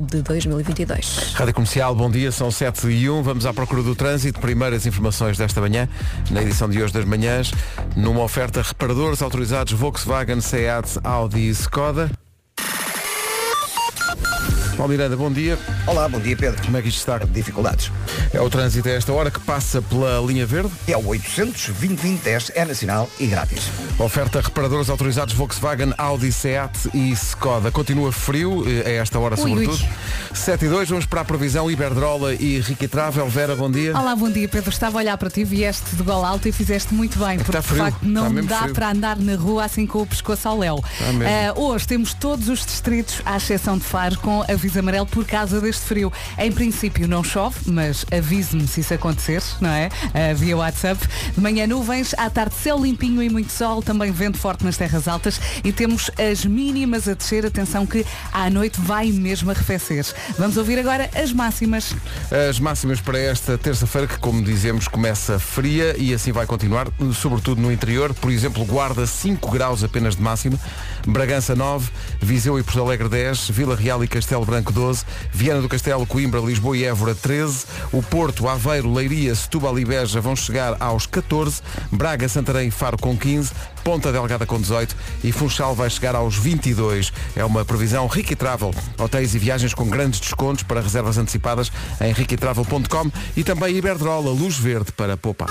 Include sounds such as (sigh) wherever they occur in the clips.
de 2022. Rádio Comercial, bom dia, são 7 e 1. Vamos à procura do trânsito. Primeiras informações desta manhã, na edição de hoje das manhãs, numa oferta reparadores autorizados Volkswagen, Seat, Audi e Skoda. Paulo Miranda, bom dia. Olá, bom dia Pedro. Como é que isto está? Dificuldades. É o trânsito a esta hora que passa pela linha verde. É o 800 2010 é nacional e grátis. Oferta reparadores autorizados Volkswagen, Audi, Seat e Skoda. Continua frio, eh, a esta hora Ui, sobretudo. ui. 7 e 2, vamos para a previsão Iberdrola e Ricky Travel. Vera, bom dia. Olá, bom dia Pedro. Estava a olhar para ti, vieste de gola alta e fizeste muito bem, porque Está frio, de facto não dá frio. para andar na rua assim com o pescoço ao léu. Ah, hoje temos todos os distritos, à exceção de Faro, com amarelo por causa deste frio. Em princípio não chove, mas avise-me se isso acontecer, não é? Ah, via WhatsApp. De manhã nuvens, à tarde céu limpinho e muito sol, também vento forte nas terras altas e temos as mínimas a descer. Atenção que à noite vai mesmo arrefecer. Vamos ouvir agora as máximas. As máximas para esta terça-feira, que como dizemos começa fria e assim vai continuar, sobretudo no interior. Por exemplo, Guarda 5 graus apenas de máxima, Bragança 9, Viseu e Porto Alegre 10, Vila Real e Castelo Branco 12, Viana do Castelo, Coimbra, Lisboa e Évora 13, o Porto, Aveiro, Leiria, Setúbal e Beja vão chegar aos 14, Braga, Santarém e Faro com 15, Ponta Delgada com 18 e Funchal vai chegar aos 22. É uma previsão Ricky Travel. Hotéis e viagens com grandes descontos para reservas antecipadas em rickytravel.com e também Iberdrola, luz verde para poupar.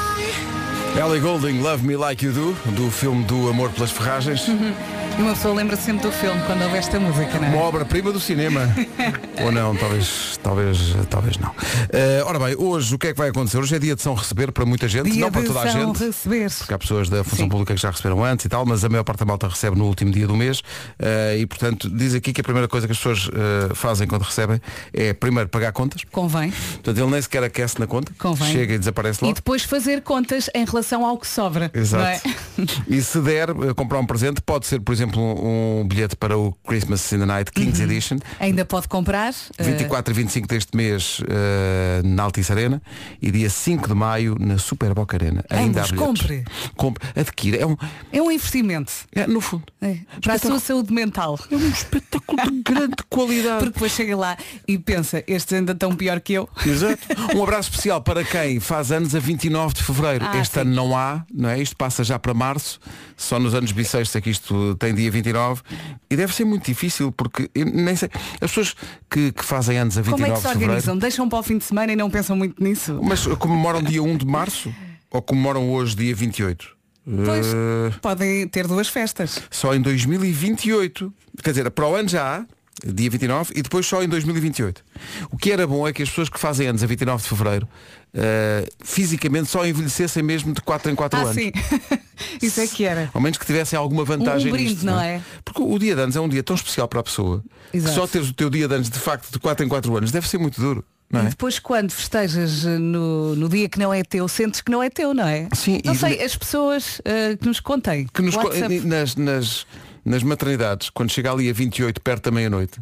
Ellie Goulding, Love Me Like You Do, do filme do Amor pelas Ferragens. E uma pessoa lembra sempre do filme quando ouve esta música, não é? Uma obra-prima do cinema. (laughs) Ou não, talvez, talvez, talvez não. Eh, ora bem, hoje o que é que vai acontecer? Hoje é dia de São Receber para muita gente, Dia não para toda a São gente. receber. Porque há pessoas da função Sim. pública que já receberam antes e tal, mas a maior parte da malta recebe no último dia do mês eh, e, portanto, diz aqui que a primeira coisa que as pessoas eh, fazem quando recebem é primeiro pagar contas. Convém. Portanto, ele nem sequer aquece na conta, Convém. chega e desaparece E logo. depois fazer contas em relação ao que sobra. Exato. não é? (laughs) E se der eh, comprar um presente, pode ser, por exemplo, um, bilhete para o Christmas in the Night Kings Edition. Ainda pode comprar. eh, 24 e 25 deste mês eh, na Altice Arena e dia 5 de maio na Super Boca Arena. Ainda há Vamos, bilhetes. compre. Compre. Adquira. É um, é um investimento. é, no fundo. É, para a sua saúde mental. É um espetáculo de grande (laughs) qualidade. Porque depois chega lá e pensa, estes ainda estão pior que eu. Exato. Um abraço especial para quem faz anos a 29 de Fevereiro. Ah, este sim. ano não há, não é? Isto passa já para Março. Só nos anos bissextos é que isto tem dia 29. E deve ser muito difícil porque nem sei. As pessoas que, que fazem anos a 29 Como é que se de organizam? Deixam para o fim de semana e não pensam muito nisso? Mas comemoram dia 1 de Março? Ou comemoram hoje dia 28? Pois, Eh, podem ter duas festas. só em 2028. Quer dizer, para o ano já há, dia 29, e depois só em 2028. O que era bom é que as pessoas que fazem anos a 29 de Fevereiro eh, fisicamente só envelhecessem mesmo de 4 em 4 Ah, anos. sim. (laughs) Isso é que era. Ao menos que tivessem alguma vantagem Um brinde, nisto, não é? Porque o dia de anos é um dia tão especial para a pessoa Exato. que só teres o teu dia de anos de facto de 4 em 4 anos deve ser muito duro. Não E é? depois quando festejas eh, no, no dia que não é teu, sentes que não é teu, não é? Sim, Não sei, as pessoas eh, que nos contem. que nos WhatsApp. nas, nas, nas maternidades, quando chega ali a 28, perto da meia-noite,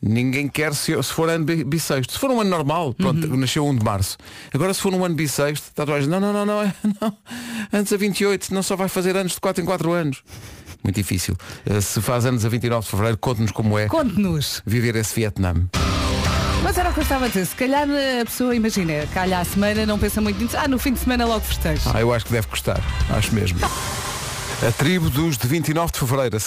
ninguém quer se, se for ano bi- bissexto. Se for um ano normal, pronto, Uhum. nasceu 1 de março. Agora se for um ano bissexto, está toda a gente, não, não, não, não, (laughs) é- não. Antes a 28, não só vai fazer anos de 4 em 4 anos. Muito difícil. Eh, Se faz anos a 29 de Fevereiro, conte-nos como é Conte-nos. viver esse Vietnã. Mas era o que eu estava a dizer. Se calhar eh, a pessoa, imagina, calha a semana, não pensa muito nisso. Ah, no fim de semana logo festejo. Ah, eu acho que deve gostar. Acho mesmo. (laughs) A tribo dos de 29 de Fevereiro.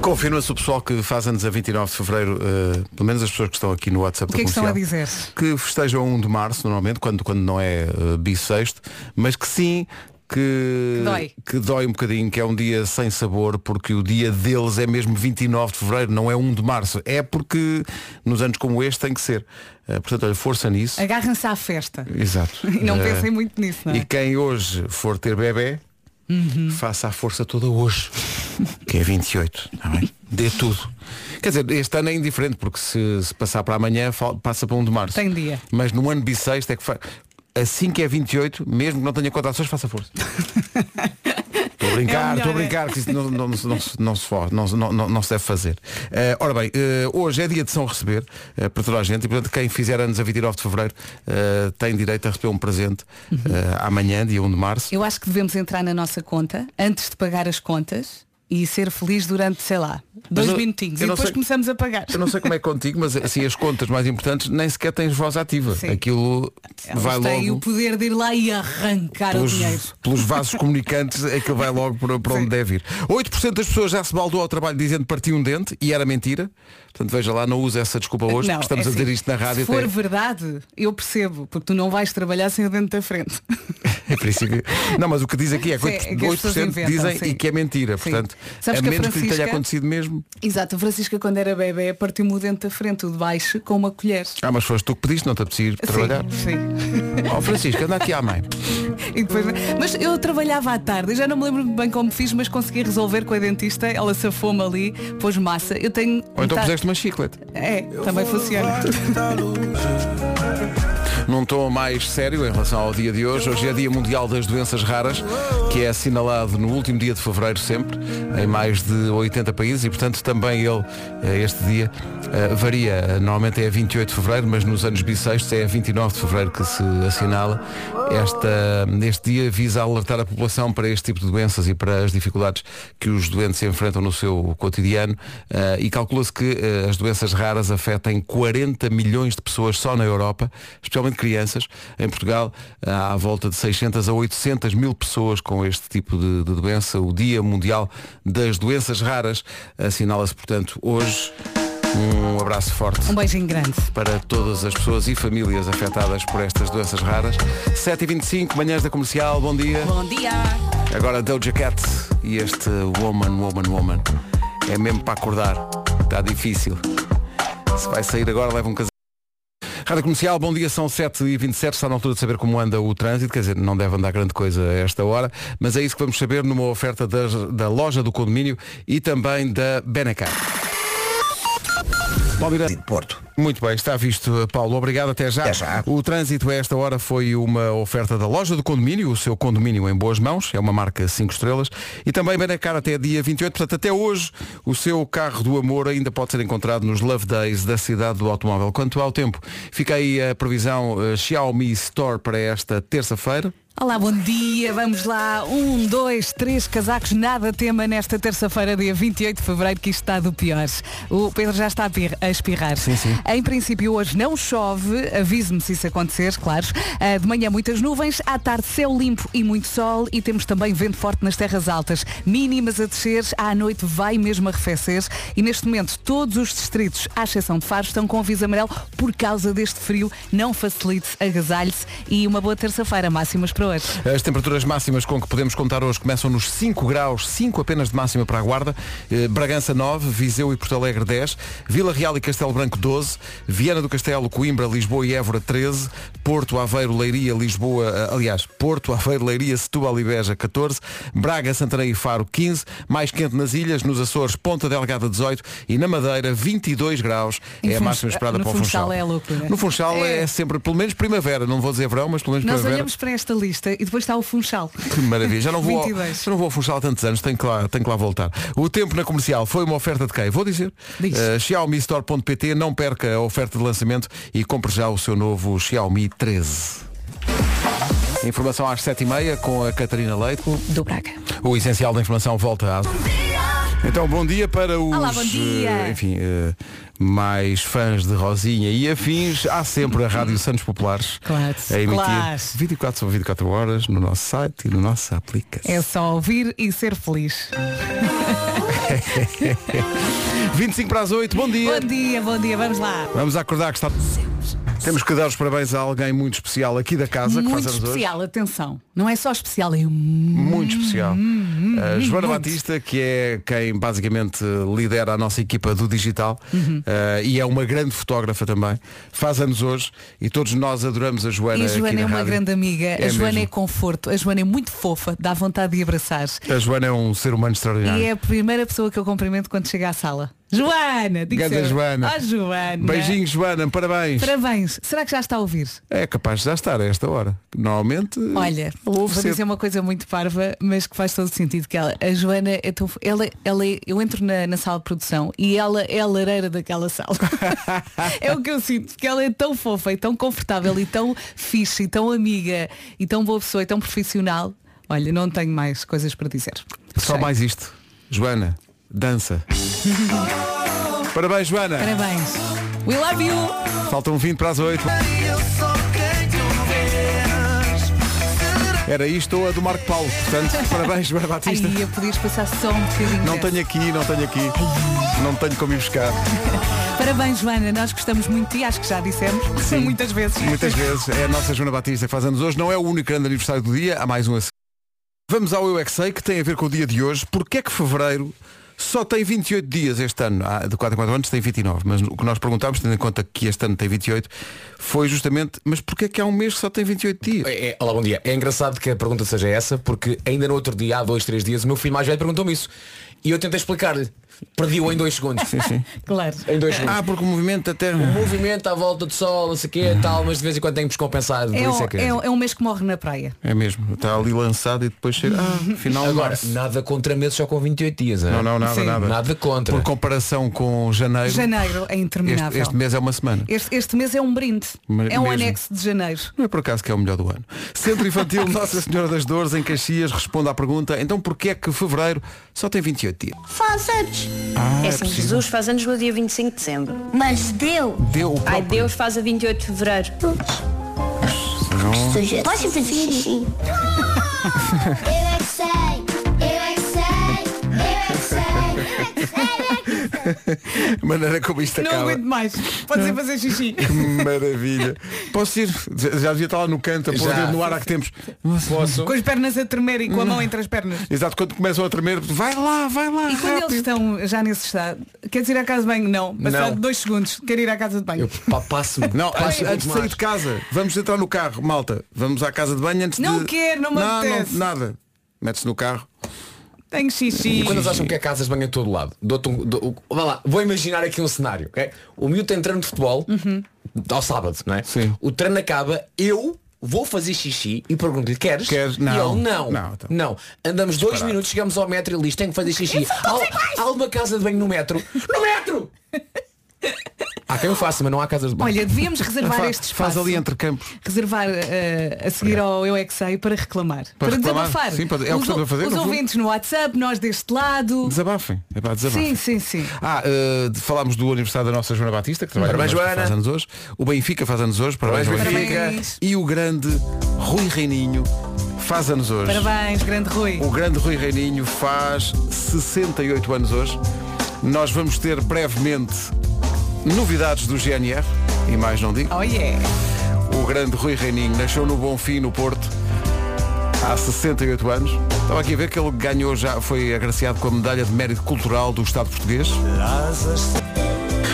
Confirma-se o pessoal que faz anos a 29 de Fevereiro, eh, pelo menos as pessoas que estão aqui no WhatsApp O que é da que estão a dizer? que festejam 1 de março, normalmente, quando, quando não é uh, bissexto, mas que sim, que Dói. que dói um bocadinho, que é um dia sem sabor, porque o dia deles é mesmo 29 de Fevereiro, não é 1 de Março. É porque nos anos como este tem que ser. Eh, portanto, olha, força nisso. Agarram-se à festa. Exato. (laughs) E não pensem muito nisso, não é? E quem hoje for ter bebê, Uhum. faça a força toda hoje. que é 28, está bem? Dê tudo. Quer dizer, este ano é indiferente, porque se, se passar para amanhã, passa para 1 de março. Tem dia. Mas no ano bissexto é que fa... assim que é 28, mesmo que não tenha contrações, faça força. (laughs) Estou a É brincar, estou a é. brincar, que isso não, não, não, se- não, se- não se for, não, se- não, não, não se deve fazer. Eh, ora bem, eh, hoje é dia de São Receber eh, para toda a gente e portanto quem fizer anos a 29 de Fevereiro eh, tem direito a receber um presente Uhum. eh, amanhã, dia 1 de Março. Eu acho que devemos entrar na nossa conta, antes de pagar as contas, e ser feliz durante, sei lá, dois não- minutinhos. E depois sei- começamos a pagar. Eu não sei como é contigo, mas assim as contas mais importantes nem sequer tens voz ativa. Sim. Aquilo Elas vai têm logo o poder de ir lá e arrancar o dinheiro. pelos, pelos vasos comunicantes, aquilo vai logo para, para onde deve ir. 8% das pessoas já se baldou ao trabalho dizendo parti um dente e era mentira. Portanto, veja lá, não usa essa desculpa hoje, Não, porque estamos é a dizer assim, isto na rádio. Se for até- verdade, eu percebo, porque tu não vais trabalhar sem o dente da frente. (laughs) Em princípio. Não, mas o que diz aqui é que Sim, 8%, é que as pessoas 8% inventam, dizem sim. e que é mentira. Sim. Portanto, Sabes a que a menos que lhe tenha Francisca- acontecido mesmo. Exato, a Francisca quando era bebê partiu-me o dente da frente, o de baixo, com uma colher. Ah, mas foste tu que pediste, não te apetecia ir trabalhar. Sim. Ó Francisco, anda aqui à mãe. (laughs) Depois- mas eu trabalhava à tarde, já não me lembro bem como fiz, mas consegui resolver com a dentista, ela safou-me ali, pôs massa. Eu tenho. Ou então metade- uma chiclete. É, também funciona. Num tom mais sério em relação ao dia de hoje, hoje é Dia Mundial das Doenças Raras, que é assinalado no último dia de fevereiro sempre, em mais de 80 países, e portanto também ele, eh, este dia, eh, varia. Normalmente é a 28 de fevereiro, mas nos anos bissextos é a 29 de fevereiro que se assinala. Esta, neste dia visa alertar a população para este tipo de doenças e para as dificuldades que os doentes enfrentam no seu cotidiano eh, e calcula-se que as doenças raras afetem 40 milhões de pessoas só na Europa, especialmente crianças. Em Portugal há à volta de 600 a 800 mil pessoas com este tipo de, de doença. O Dia Mundial das Doenças Raras assinala-se, portanto, hoje. Um abraço forte Um beijinho grande. para todas as pessoas e famílias afetadas por estas doenças raras. 7h25, manhãs da comercial, bom dia. Bom dia! Agora Doja Cat e este Woman, Woman, Woman. É mesmo para acordar. Está difícil. Se vai sair agora, leva um casaco. Rádio Comercial, bom dia, são 7h27, está na altura de saber como anda o trânsito, quer dizer, não deve andar grande coisa a esta hora, mas é isso que vamos saber numa oferta das- da loja do condomínio e também da Benacar. Paulo Miranda. de Porto. Muito bem, está visto, Paulo. Obrigado, até já. Até já. O trânsito a esta hora foi uma oferta da loja do condomínio, o seu condomínio em boas mãos, é uma marca 5 estrelas, e também Benacar até dia 28, portanto até hoje o seu carro do amor ainda pode ser encontrado nos Love Days da cidade do automóvel. Quanto ao tempo, fica aí a previsão eh, Xiaomi Store para esta terça-feira. Olá, bom dia, vamos lá. Um, dois, três casacos, nada tema nesta terça-feira, dia 28 de fevereiro, que isto está do pior. O Pedro já está a pir- a espirrar. Sim, sim. Em princípio, hoje não chove, avise-me se isso acontecer, claro. Ah, De manhã, muitas nuvens, à tarde, céu limpo e muito sol, e temos também vento forte nas terras altas. Mínimas a descer, à noite vai mesmo arrefecer, e neste momento, todos os distritos, à exceção de Faro, estão com aviso amarelo por causa deste frio. Não facilite, agasalhe-se, e uma boa terça-feira, máximas para hoje. As temperaturas máximas com que podemos contar hoje começam nos 5 graus, 5 apenas de máxima para a Guarda, Eh, Bragança 9, Viseu e Porto Alegre 10, Vila Real e Castelo Branco 12, Viana do Castelo, Coimbra, Lisboa e Évora 13, Porto, Aveiro, Leiria, Lisboa, eh, aliás, Porto, Aveiro, Leiria, Setúbal e Beja 14, Braga, Santarém e Faro 15, mais quente nas ilhas, nos Açores, Ponta Delgada 18 e na Madeira 22 graus Em é a máxima esperada para o Funchal Funchal. é loucura. No Funchal é. É. sempre, pelo menos primavera, não vou dizer verão, mas pelo menos Nós primavera. olhamos para esta lista e depois está o Funchal. (laughs) Que maravilha. Já não vou, ao, 22. já não vou ao Funchal há tantos anos, tenho que, lá, tenho que lá voltar. O tempo na comercial foi uma oferta de quem? Vou dizer. Diz. Uh, Xiaomi Store.pt, não perca a oferta de lançamento e compre já o seu novo Xiaomi 13. Informação às 7h30 com a Catarina Leite. Do Braga. O essencial da informação volta às. Então, bom dia para os Olá, bom dia. eh, enfim, eh, mais fãs de Rosinha e afins. Há sempre a Rádio Santos Populares Claro, a emitir claro. 24 sobre 24 horas no nosso site e no nossa aplicação. É só ouvir e ser feliz. (laughs) 25 para as 8, bom dia. Bom dia, bom dia, vamos lá. Vamos acordar que está. Temos que dar os parabéns a alguém muito especial aqui da casa que Muito faz anos hoje. especial, atenção. Não é só especial, é. Muito especial. A Joana muito. Batista, que é quem basicamente lidera a nossa equipa do digital eh, e é uma grande fotógrafa também, faz anos hoje e todos nós adoramos a Joana. E a aqui Joana na é uma rádio. grande amiga, É a Joana mesmo. é conforto, a Joana é muito fofa, dá vontade de abraçar. A Joana é um ser humano extraordinário. E é a primeira pessoa que eu cumprimento quando chega à sala. Joana! Digo Ganda Joana. "Oh, Joana! Beijinhos, Joana, parabéns. Parabéns. Será que já está a ouvir? É capaz de já estar a esta hora. Normalmente. Olha, vou dizer uma coisa muito parva, mas que faz todo sentido, que ela, a Joana é tão, ela, ela é- eu entro na, na sala de produção e ela é a lareira daquela sala. (laughs) é o que eu sinto, porque ela é tão fofa e tão confortável e tão fixe e tão amiga e tão boa pessoa e tão profissional. Olha, não tenho mais coisas para dizer. Só Sei. mais isto. Joana, dança. (laughs) Parabéns, Joana. Parabéns. We love you. Faltam 20 para as 8. Era isto ou a do Marco Paulo. Portanto, (laughs) parabéns, Joana Batista. Aí, podias passar só um bocadinho. Não tenho aqui, não tenho aqui. Não tenho como ir buscar. (laughs) Parabéns, Joana. Nós gostamos muito de ti, acho que já dissemos. Muitas vezes. Muitas vezes. É a nossa Joana Batista que faz anos hoje. Não é o único grande aniversário do dia, há mais um a seguir. Vamos ao Eu é Que Sei, que tem a ver com o dia de hoje. Porquê é que fevereiro só tem 28 dias este ano? Ah, de 4 em 4 anos tem 29. Mas o que nós perguntámos, tendo em conta que este ano tem 28, foi justamente, mas porquê é que há um mês que só tem 28 dias? É, é, olá, bom dia. É engraçado que a pergunta seja essa, porque ainda no outro dia, há dois, três dias, o meu filho mais velho perguntou-me isso. E eu tentei explicar-lhe. Perdi-o em dois segundos. Sim, sim. (laughs) Claro. Em dois segundos. Ah, porque o movimento até. O movimento à volta do sol, não sei o quê, tal, mas de vez em quando tenho que descompensar. É, isso um, é que... é, um- é um mês que morre na praia. É mesmo, está ali lançado e depois chega. Ah, final de Agora, março. nada contra meses só com 28 dias. Não, não, nada, Sim. nada. Nada contra. Por comparação com janeiro, Janeiro é interminável. este, este mês é uma semana. Este, este mês é um brinde. Me- é um mesmo. anexo de janeiro. Não é por acaso que é o melhor do ano. Centro Infantil (laughs) Nossa Senhora das Dores, em Caxias, responde à pergunta, então porquê é que fevereiro só tem 28 dias? Faz anos. Ah, é é assim, possível. Jesus faz anos no dia 25 de dezembro. Mas Deus. Deu o Ai. Deus faz a 28 de fevereiro. Posso fazer xixi? Eu é que sei, eu é que sei, eu é que sei, eu é que sei. A (laughs) maneira como isto Não acaba. aguento mais. Pode ser fazer xixi. (laughs) Que maravilha. Posso ir? Já devia estar lá no canto a pôr o dedo no ar há que tempos. Posso? Com as pernas a tremer e com a mão entre as pernas. Exato, quando começam a tremer, vai lá, vai lá. E quando rápido. eles estão já nesse estado, queres ir à casa de banho? Não. Passado Não. dois segundos, quero ir à casa de banho. Eu pa- passo-me. Não, antes, passo-me antes de sair de casa, vamos entrar no carro, malta. Vamos à casa de banho antes Não de. quero, não me não, apetece. nada. Metes no carro. Tenho xixi. E quando eles acham que é casas de banho a todo lado, dou-te um, dou- vá lá, vou imaginar aqui um cenário. ok? O miúdo tem treino de futebol ao sábado, não é? Sim. O treino acaba, eu vou fazer xixi e pergunto-lhe, queres? Queres? E Não. ele, não. Não, então. Não. Andamos dois minutos, chegamos ao metro e ele diz, tenho que fazer xixi. Há, há uma casa de banho no metro. No metro! (laughs) Há quem o faça, mas não há casas de banho. Olha, devíamos reservar Fa- este espaço. faz ali entre campos. Reservar eh, a seguir ao Eu é que sei para reclamar. Para, reclamar? desabafar. Sim, pode- é o que os, estamos a fazer, Os no fundo. ouvintes no WhatsApp, nós deste lado. Desabafem. É para desabafem. Sim, sim, sim. Ah, eh, falámos do aniversário da nossa Joana Batista, que trabalha Parabéns, Joana. faz anos hoje. O Benfica faz anos hoje, parabéns, Parabéns, Benfica. Parabéns. E o grande Rui Reininho faz anos hoje. Parabéns, grande Rui. O grande Rui Reininho faz 68 anos hoje. Nós vamos ter brevemente novidades do GNR, e mais não digo. Oh yeah. O grande Rui Reininho nasceu no Bonfim, no Porto, há 68 anos. Estava aqui a ver que ele ganhou já, foi agraciado com a medalha de mérito cultural do Estado português.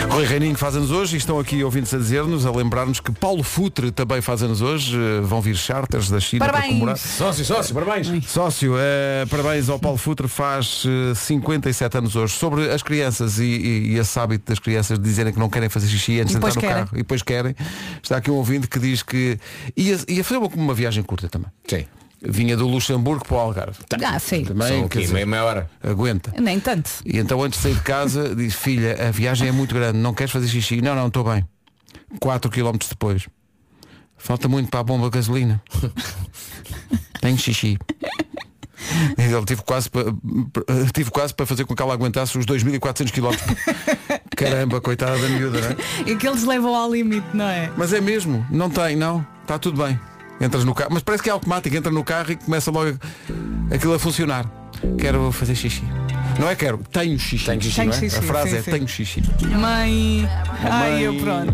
Rui Reininho faz anos hoje e estão aqui ouvintes a dizer-nos, a lembrar-nos que Paulo Futre também faz anos hoje. Eh, Vão vir charters da China para Parabéns. comemorar. Sócio, sócio, parabéns. Sócio, eh, parabéns ao Paulo Futre, faz eh, 57 anos hoje. Sobre as crianças e, e, e esse hábito das crianças de dizerem que não querem fazer xixi antes de entrar no querem. carro e depois querem. Está aqui um ouvinte que diz que ia, ia fazer uma, uma viagem curta também. Sim. Vinha do Luxemburgo para o Algarve. Ah, sim. Também, quer aqui, dizer, meia, meia hora. aguenta. Nem tanto. E então antes de sair de casa (laughs) diz, filha, a viagem é muito grande, não queres fazer xixi? Não, não, estou bem. 4 km depois. Falta muito para a bomba de gasolina. (laughs) Tenho xixi. Ele tive quase para tive quase para fazer com que ela aguentasse os 2.400 km. (laughs) Caramba, coitada da miúda, não é? E que eles levam ao limite, não é? Mas é mesmo, não tem, não, está tudo bem. Entras no carro, mas parece que é automático, entra no carro e começa logo aquilo a funcionar. Quero fazer xixi. Não é quero, tenho xixi. Tenho xixi, Tenho não é? xixi, a frase sim, é sim. tenho xixi. Mãe. Ai, eu pronto.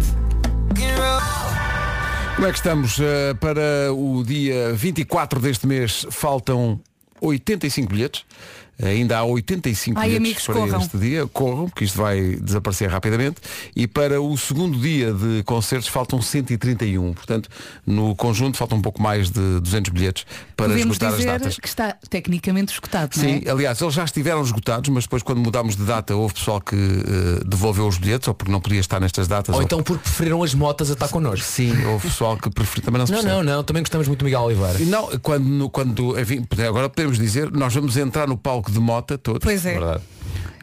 Como é que estamos? Eh, para o dia 24 deste mês faltam 85 bilhetes. Ainda há 85 Ai, bilhetes amigos, para corram. este dia. Corram, porque isto vai desaparecer rapidamente. E para o segundo dia de concertos faltam 131. Portanto, no conjunto faltam um pouco mais de 200 bilhetes para Podemos esgotar as dizer datas. que está tecnicamente esgotado, não Sim, é? aliás, eles já estiveram esgotados, mas depois quando mudámos de data houve pessoal que eh, devolveu os bilhetes, ou porque não podia estar nestas datas. Ou ou- então porque preferiram as motas a estar connosco. Sim, houve pessoal que preferiu também não se Não, percebe. não, não. Também gostamos muito do Miguel Oliveira. Não, quando, quando enfim, agora podemos dizer, nós vamos entrar no palco de mota todos, Pois é. Verdade.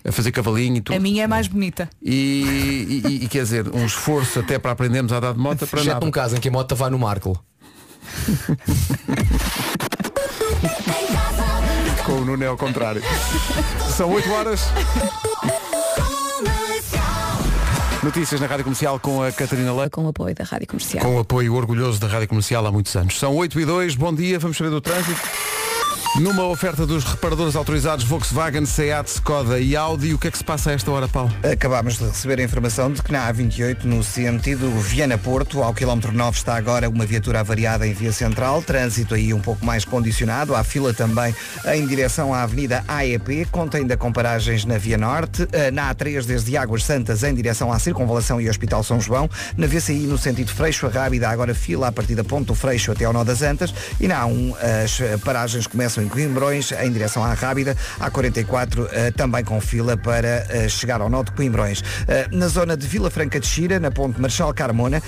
a fazer cavalinho e tudo. A minha é mais bonita. E, e- e, quer dizer, um esforço até para aprendermos a dar de mota para Exceto nada. um caso em que a moto vai no Marco. Com (laughs) com o Nuno é ao contrário. São 8 horas. Notícias na Rádio Comercial com a Catarina Leite. Com o apoio da Rádio Comercial. Com o apoio orgulhoso da Rádio Comercial há muitos anos. São 8 e 2, bom dia, vamos saber do trânsito. Numa oferta dos reparadores autorizados Volkswagen, Seat, Skoda e Audi, o que é que se passa a esta hora, Paulo? Acabámos de receber a informação de que na A28, no sentido Viana-Porto, ao quilómetro 9 está agora uma viatura avariada em via central, trânsito aí um pouco mais condicionado, há fila também em direção à Avenida AEP, conta ainda com paragens na Via Norte, eh, na A3 desde Águas Santas em direção à Circunvalação e Hospital São João, na VCI no sentido Freixo a Rábida, agora fila a partir da Ponte do Freixo até ao Nó das Antas, e na A1 as paragens começam em Coimbrões, em direção à Rábida, a 44 eh, também com fila para eh, chegar ao nó de Coimbrões. Eh, na zona de Vila Franca de Xira, na ponte Marchal Carmona,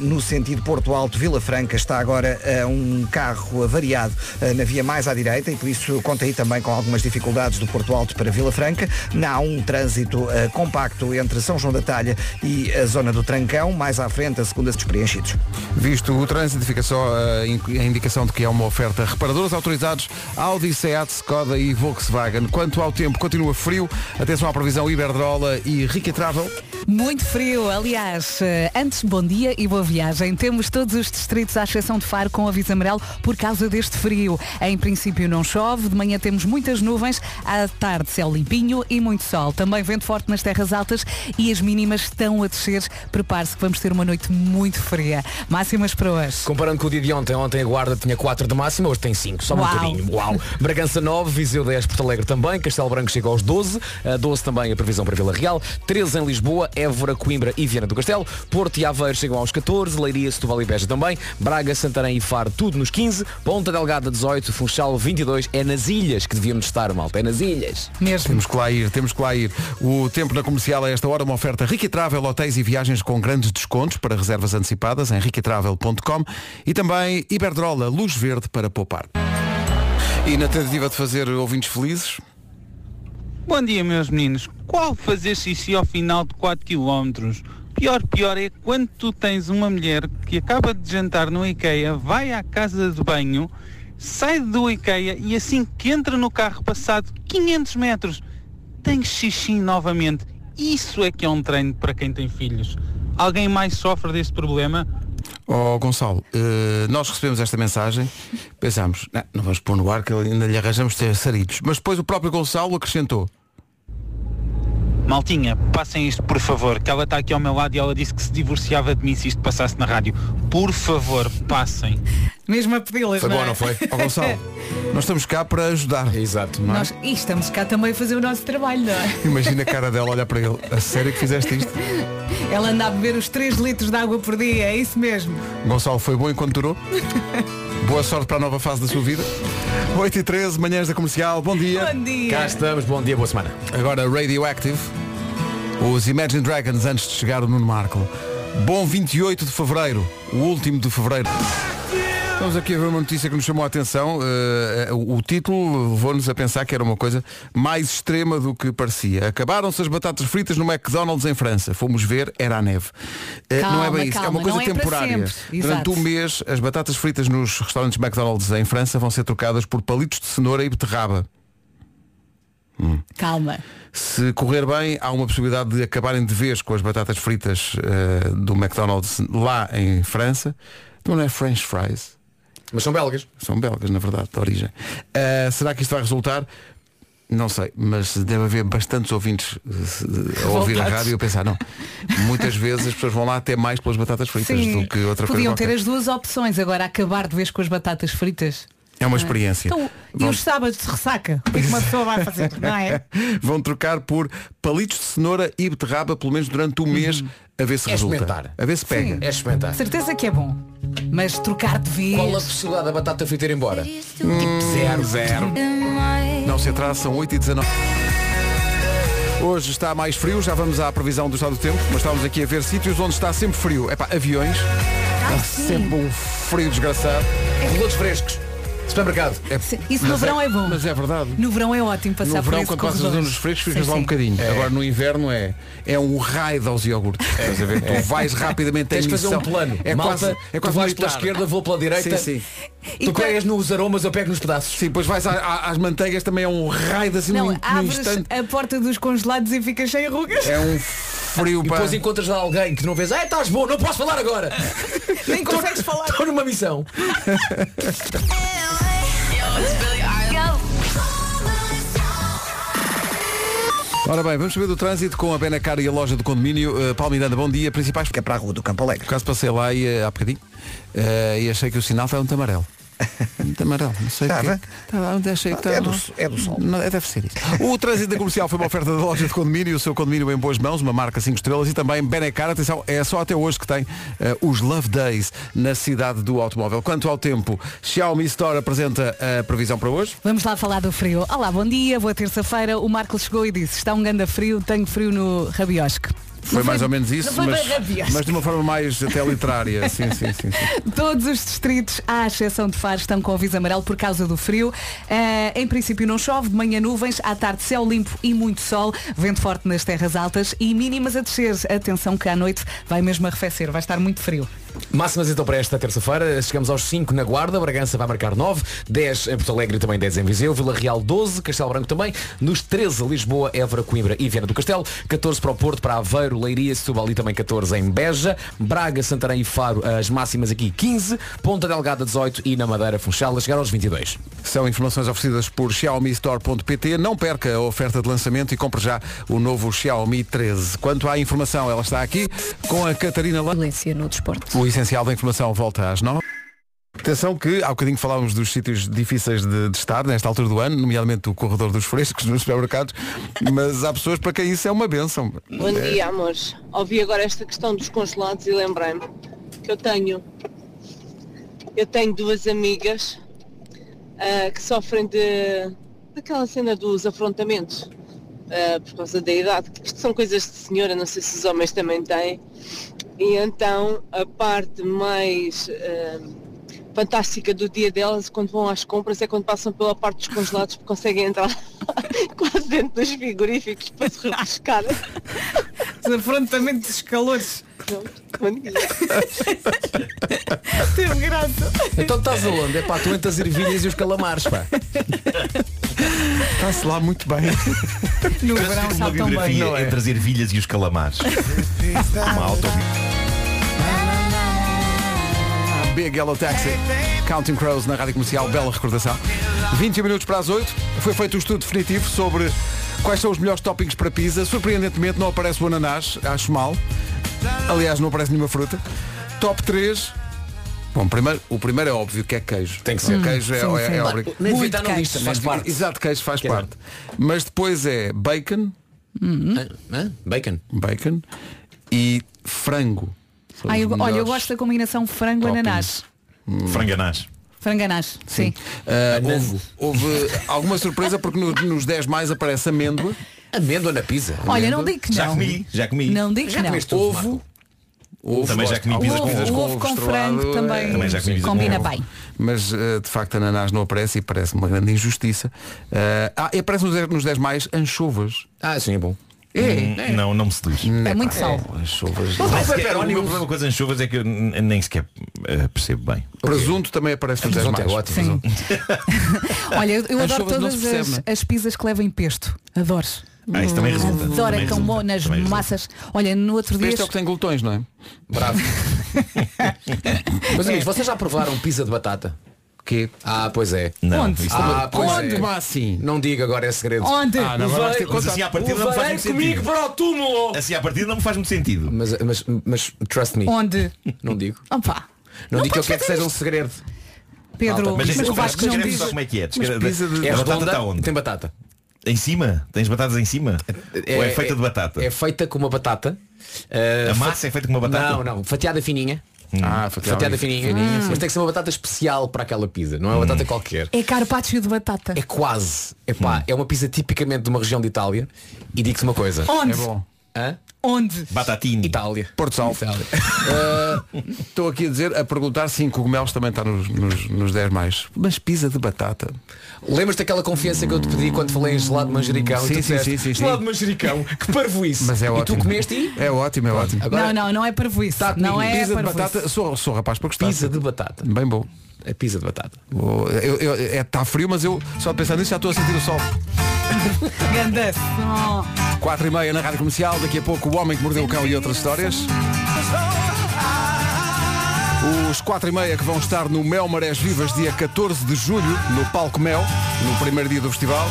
no sentido Porto Alto, Vila Franca, está agora um carro avariado na via mais à direita e por isso conta aí também com algumas dificuldades do Porto Alto para Vila Franca. Há um trânsito compacto entre São João da Talha e a zona do Trancão, mais à frente a segunda dos preenchidos. Visto o trânsito, fica só a indicação de que é uma oferta. Reparadores autorizados Audi, Seat, Skoda e Volkswagen. Quanto ao tempo, continua frio. Atenção à previsão Iberdrola e Rica Travel. Muito frio, aliás. eh, Antes, bom dia e boa viagem. Temos todos os distritos, à exceção de Faro, com aviso amarelo por causa deste frio. Em princípio não chove, de manhã temos muitas nuvens, à tarde céu limpinho e muito sol. Também vento forte nas terras altas e as mínimas estão a descer. Prepare-se que vamos ter uma noite muito fria. Máximas para hoje. Comparando com o dia de ontem, ontem a Guarda tinha 4 de máxima, hoje tem 5, só um Uau. bocadinho. Uau! Bragança 9, Viseu 10, Porto Alegre também, Castelo Branco chega aos 12, a 12 também a previsão para Vila Real, 13 em Lisboa, Évora, Coimbra e Viana do Castelo, Porto e Aveiro chegam aos 14, Leiria, Setúbal e Beja também, Braga, Santarém e Faro tudo nos 15, Ponta Delgada 18, Funchal 22, é nas ilhas que devíamos estar, malta, é nas ilhas. Mesmo. Temos que lá ir, temos que lá ir. O tempo na comercial a esta hora, uma oferta Rica Travel, hotéis e viagens com grandes descontos para reservas antecipadas em riquitravel.com e também Iberdrola, luz verde para poupar. E na tentativa de fazer ouvintes felizes, Bom dia, meus meninos. Qual fazer xixi ao final de 4 km? Pior, pior é quando tu tens uma mulher que acaba de jantar no IKEA, vai à casa de banho, sai do IKEA e assim que entra no carro passado 500 metros, tem xixi novamente. Isso é que é um treino para quem tem filhos. Alguém mais sofre deste problema? Ó Gonçalo, eh, nós recebemos esta mensagem, pensámos, não, não vamos pôr no ar que ainda lhe arranjamos ter sarilhos. Mas depois o próprio Gonçalo acrescentou. Maltinha, passem isto por favor, que ela está aqui ao meu lado e ela disse que se divorciava de mim se isto passasse na rádio. Por favor, passem. Mesmo a pedi-las, Foi não bom, é? não foi? Ó Gonçalo, (laughs) nós estamos cá para ajudar. Exato. Não é? Nós, e estamos cá também a fazer o nosso trabalho, não é? (laughs) Imagina a cara dela olhar para ele. A sério que fizeste isto? (laughs) Ela anda a beber os 3 litros de água por dia, é isso mesmo. Gonçalo, foi bom enquanto durou? Boa sorte para a nova fase da sua vida. 8 e 13, manhãs da comercial, bom dia. Bom dia. Cá estamos, bom dia, boa semana. Agora Radioactive. Os Imagine Dragons antes de chegar o Nuno Marco. Bom 28 de Fevereiro, o último de Fevereiro. Estamos aqui a ver uma notícia que nos chamou a atenção. Eh, o, título levou-nos a pensar que era uma coisa mais extrema do que parecia. Acabaram-se as batatas fritas no McDonald's em França. Fomos ver, era a neve. Eh, não é Calma, bem isso, é calma, uma coisa é temporária. Durante um mês, as batatas fritas nos restaurantes McDonald's em França vão ser trocadas por palitos de cenoura e beterraba. Calma. Se correr bem, há uma possibilidade de acabarem de vez com as batatas fritas eh, do McDonald's lá em França. Então não é French fries. Mas são belgas. São belgas, na verdade, de origem. Eh, será que isto vai resultar? Não sei, mas deve haver bastantes ouvintes eh, a ouvir a rádio e a pensar, não. Muitas vezes as pessoas vão lá até mais pelas batatas fritas do que outra podiam coisa. ter qualquer. as duas opções, agora acabar de vez com as batatas fritas. É uma experiência. Então, e Vão- os sábados de ressaca? O que é uma pessoa vai fazer? Não é? (laughs) Vão trocar por palitos de cenoura e beterraba pelo menos durante um mês a ver se É resulta. experimentar. A ver se pega. É experimentar. Certeza que é bom. Mas trocar de vez. Qual a possibilidade da batata frita ir embora? Tipo zero, zero. Não se atrasa, são 8 e 19 Hoje está mais frio, já vamos à previsão do estado do tempo, mas estamos aqui a ver sítios onde está sempre frio. É pá, aviões, está sempre um frio desgraçado. Pilotos frescos. Supermercado. Sim, Isso no Mas verão é, bom. Mas é verdade. No verão é ótimo passar No por verão, esse quando passas corredor. nos frescos, ficas Sim, lá um sim. bocadinho. Agora no inverno é, é um raio aos iogurtes. Estás a ver? Tu vais rapidamente Tens em de fazer um missão. plano. É Malta, quase, é tu quase vais pela militar. esquerda, vou pela direita. Sim, sim. E Tu quando- pegas nos aromas, eu pego nos pedaços. Sim, depois vais à- à- às manteigas, também é um raio assim Não, num abres instante. a porta dos congelados e ficas sem rugas. É um (laughs) frio E depois encontras lá alguém que não vês, ah, estás bom, não posso falar agora. (laughs) Nem consegues falar. Estou numa missão. Ora bem, vamos saber do trânsito com a Benacar e a loja do condomínio. Uh, Paulo Miranda, bom dia. Principais... Que é para a rua do Campo Alegre. Por acaso passei lá e, uh, há bocadinho uh, e achei que o sinal estava muito amarelo. Muito amarelo, não sei Estava? porque- Estava, achei que É do- é do sol. Não, é, deve ser isso. O trânsito da comercial foi uma oferta da loja de condomínio, o seu condomínio em boas mãos, uma marca 5 estrelas e também Benecar, atenção, é só até hoje que tem eh, os Love Days na cidade do automóvel. Quanto ao tempo, Xiaomi Store apresenta a previsão para hoje. Vamos lá falar do frio. Olá, bom dia, boa terça-feira. O Marcos chegou e disse, está um ganda frio, tenho frio no rabiosque. Foi mais ou menos isso, foi mas, bem mas de uma forma mais até literária. (laughs) Sim, sim, sim. sim. Todos os distritos, à exceção de Faro, estão com aviso amarelo por causa do frio. Eh, em princípio não chove, de manhã nuvens, à tarde céu limpo e muito sol, vento forte nas terras altas e mínimas a descer. Atenção que à noite vai mesmo arrefecer, vai estar muito frio. Máximas então para esta terça-feira. Chegamos aos 5 na Guarda. Bragança vai marcar 9. 10 em Porto Alegre também 10 em Viseu. Vila Real 12. Castelo Branco também. Nos 13 Lisboa, Évora, Coimbra e Viana do Castelo. 14 para o Porto, para Aveiro, Leiria, Setúbal e também 14 em Beja. Braga, Santarém e Faro, as máximas aqui 15. Ponta Delgada 18 e na Madeira, Funchal, a chegar aos 22. São informações oferecidas por xiaomistore.pt. Não perca a oferta de lançamento e compre já o novo Xiaomi 13. Quanto à informação, ela está aqui com a Catarina. Violência no desporto. O essencial da informação volta às 9. Atenção que há bocadinho falávamos dos sítios difíceis de, de estar nesta altura do ano, nomeadamente o corredor dos frescos nos supermercados, mas há pessoas para quem isso é uma benção. Bom dia, amores. Ouvi agora esta questão dos congelados e lembrei-me que eu tenho eu tenho duas amigas ah, que sofrem de daquela cena dos afrontamentos ah, por causa da idade. Isto são coisas de senhora, não sei se os homens também têm. E então a parte mais ah, fantástica do dia delas quando vão às compras é quando passam pela parte dos congelados porque conseguem entrar (laughs) quase dentro dos frigoríficos para se refrescar. Desafrontamento dos calores. (laughs) Teve graça. Então estás aonde? É pá, tu entre as ervilhas e os calamares, pá. Está-se lá muito bem. No Parece verão uma bem. biografia não é? entre as ervilhas e os calamares. uma autobiografia. Big Yellow Taxi. Counting Crows na Rádio Comercial, bela recordação. 21 minutos para as 8. Foi feito um estudo definitivo sobre quais são os melhores toppings para pizza. Surpreendentemente não aparece o ananás, acho mal. Aliás, não aparece nenhuma fruta. Top 3. Bom, primeiro, o primeiro é óbvio que é queijo. Tem que ser. O queijo é, sim, é, sim. é devia Muito queijo. lista, faz parte. Exato, queijo faz Quer parte. Mas depois é bacon, Hã? Hã? Bacon. bacon e frango. Ai, eu- olha, eu gosto da combinação frango-ananás. Franganás. Franganás, sim. Ah, Anango. houve, houve alguma surpresa porque no- nos 10 mais aparece amêndoa, Amêndoa na pizza. Olha, não digo que Já não. comi, já comi. Não digo que Já não. comeste tudo, ovo, Marco? ovo Também já gosto. comi pizzas O com ovo, ovo. ovo com estrelado, frango é- também, Também já comi com combina ovo. bem. Mas eh, de facto ananás não aparece e parece uma grande injustiça. Eh, ah, e aparece nos 10, nos 10 mais anchovas. Ah, sim, é bom. Hum, Não, não me seduz. É muito sal. Anchovas. Nem sequer- pepperoni, o meu um- problema com as anchovas é que eu nem sequer eh, percebo bem. Presunto também aparece nos 10 Presunto é ótimo. Sim. (laughs) Olha, eu, eu adoro não todas percebe, as, não é? as pizzas que levam pesto. Adoro. Ah, isso também resulta. Adoro, é tão bom nas massas. Olha, no outro dia. Este é o que tem glutões, não é? (laughs) Bravo. (laughs) Mas amigos, vocês já provaram pizza de batata? Que? Ah, pois é. Não, Onde? isso Ah, pois Onde? é. Mas assim. Não diga agora, é segredo. Onde? Ah, não, agora vais ter que Mas contar. assim à partida não me faz muito sentido. para o túmulo! Assim à partida não me faz muito sentido. Mas, mas, mas trust me, Onde? não digo. Opa. Não, Não digo que eu podes quero que fazer seja um segredo. Pedro, Mas mas desculpa, o Vasco não diz. só como é que é. Descreve- pizza de- É a batata redonda está onde? tem batata. Em cima? Tens batatas em cima? Ou é feita de batata? É feita com uma batata. A fa- massa é feita com uma batata? Não, não, fatiada fininha. Ah, Fatiada fininha. Mas tem que ser uma batata especial para aquela pizza, não é uma batata qualquer. É carpaccio de batata. É quase. Epá, é uma pizza tipicamente de uma região de Itália. E digo-te uma coisa. Onde? É bom. Hã? Onde? Batatini. Itália. Porto Salvo. Uh, Estou aqui a dizer, a perguntar sim, cogumelos também está nos, nos, nos 10 mais. Mas pizza de batata. Lembras daquela confiança que eu te pedi quando falei em gelado de manjericão? Sim, e tu sim, sim, sim, sim. Gelado de manjericão, que parvo isso. Mas é e ótimo. tu comeste e? É ótimo, é ótimo. Agora, Não, não, não é parvoíce. Tá não é Pizza de parvoíce. batata, sou, sou rapaz para gostar. Pizza de batata. Bem bom. É pizza de batata. Vou- eu- eu- é, Está frio, mas eu só de pensar nisso já estou a sentir o sol. Ganda som. 4 e meia na Rádio Comercial, daqui a pouco o Homem que Mordeu o Cão e outras histórias. Os 4 e meia que vão estar no Mel Marés Vivas dia 14 de julho, no Palco Mel, no primeiro dia do festival.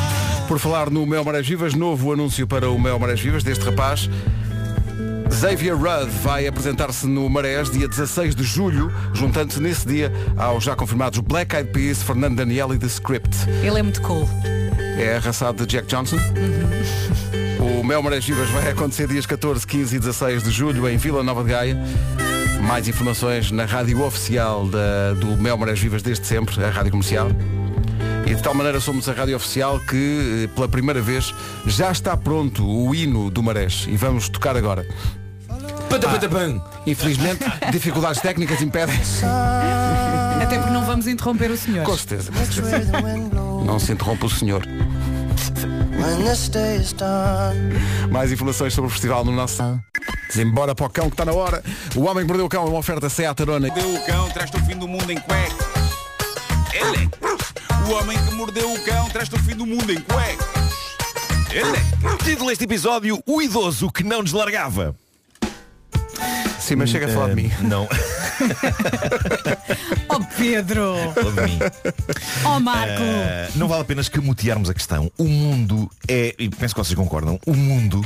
Por falar no Mel Marés Vivas, novo anúncio para o Mel Marés Vivas deste rapaz. Xavier Rudd vai apresentar-se no Marés dia 16 de julho, juntando-se nesse dia aos já confirmados Black Eyed Peas, Fernando Daniel e The Script. Ele é muito cool. É arrasado de Jack Johnson. (laughs) O Mel Marés Vivas vai acontecer dias 14, 15 e 16 de julho em Vila Nova de Gaia. Mais informações na rádio oficial da- do Mel Marés Vivas desde sempre, a rádio comercial. E de tal maneira somos a rádio oficial que, eh, pela primeira vez, já está pronto o hino do Marés. E vamos tocar agora. Patapatapam. Infelizmente, (laughs) dificuldades técnicas impedem. Até porque não vamos interromper o senhor. Com certeza. com certeza. Não se interrompa o senhor. Mais informações sobre o festival no nosso. Embora para o cão que está na hora. O Homem que Mordeu o Cão é uma oferta Seat Arona. Mordeu o cão, traz-te o fim do mundo em cuecas. Ele. O homem que mordeu o cão, traz-te o fim do mundo em cuecas. Ele. Título deste episódio, o idoso que não nos largava. Sim, mas chega a falar de mim. Eh, Não, (laughs) Oh Pedro! falou de mim. Oh Marco! Eh, não vale a pena escamotearmos a questão. O mundo é, e penso que vocês concordam, o mundo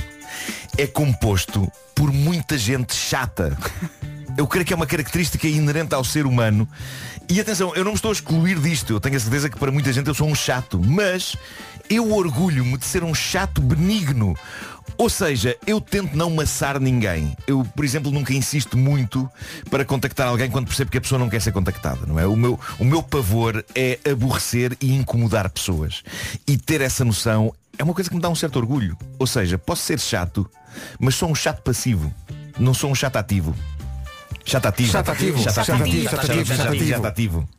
é composto por muita gente chata. Eu creio que é uma característica inerente ao ser humano. E atenção, eu não me estou a excluir disto. Eu tenho a certeza que para muita gente eu sou um chato. Mas eu orgulho-me de ser um chato benigno. Ou seja, eu tento não maçar ninguém. Eu, por exemplo, nunca insisto muito para contactar alguém quando percebo que a pessoa não quer ser contactada, não é? O meu, o meu pavor é aborrecer e incomodar pessoas. E ter essa noção é uma coisa que me dá um certo orgulho. Ou seja, posso ser chato, mas sou um chato passivo. Não sou um chato ativo. Chato ativo. Chato ativo. Chato Chato ativo. Chato ativo. Chato ativo. chato Chato ativo.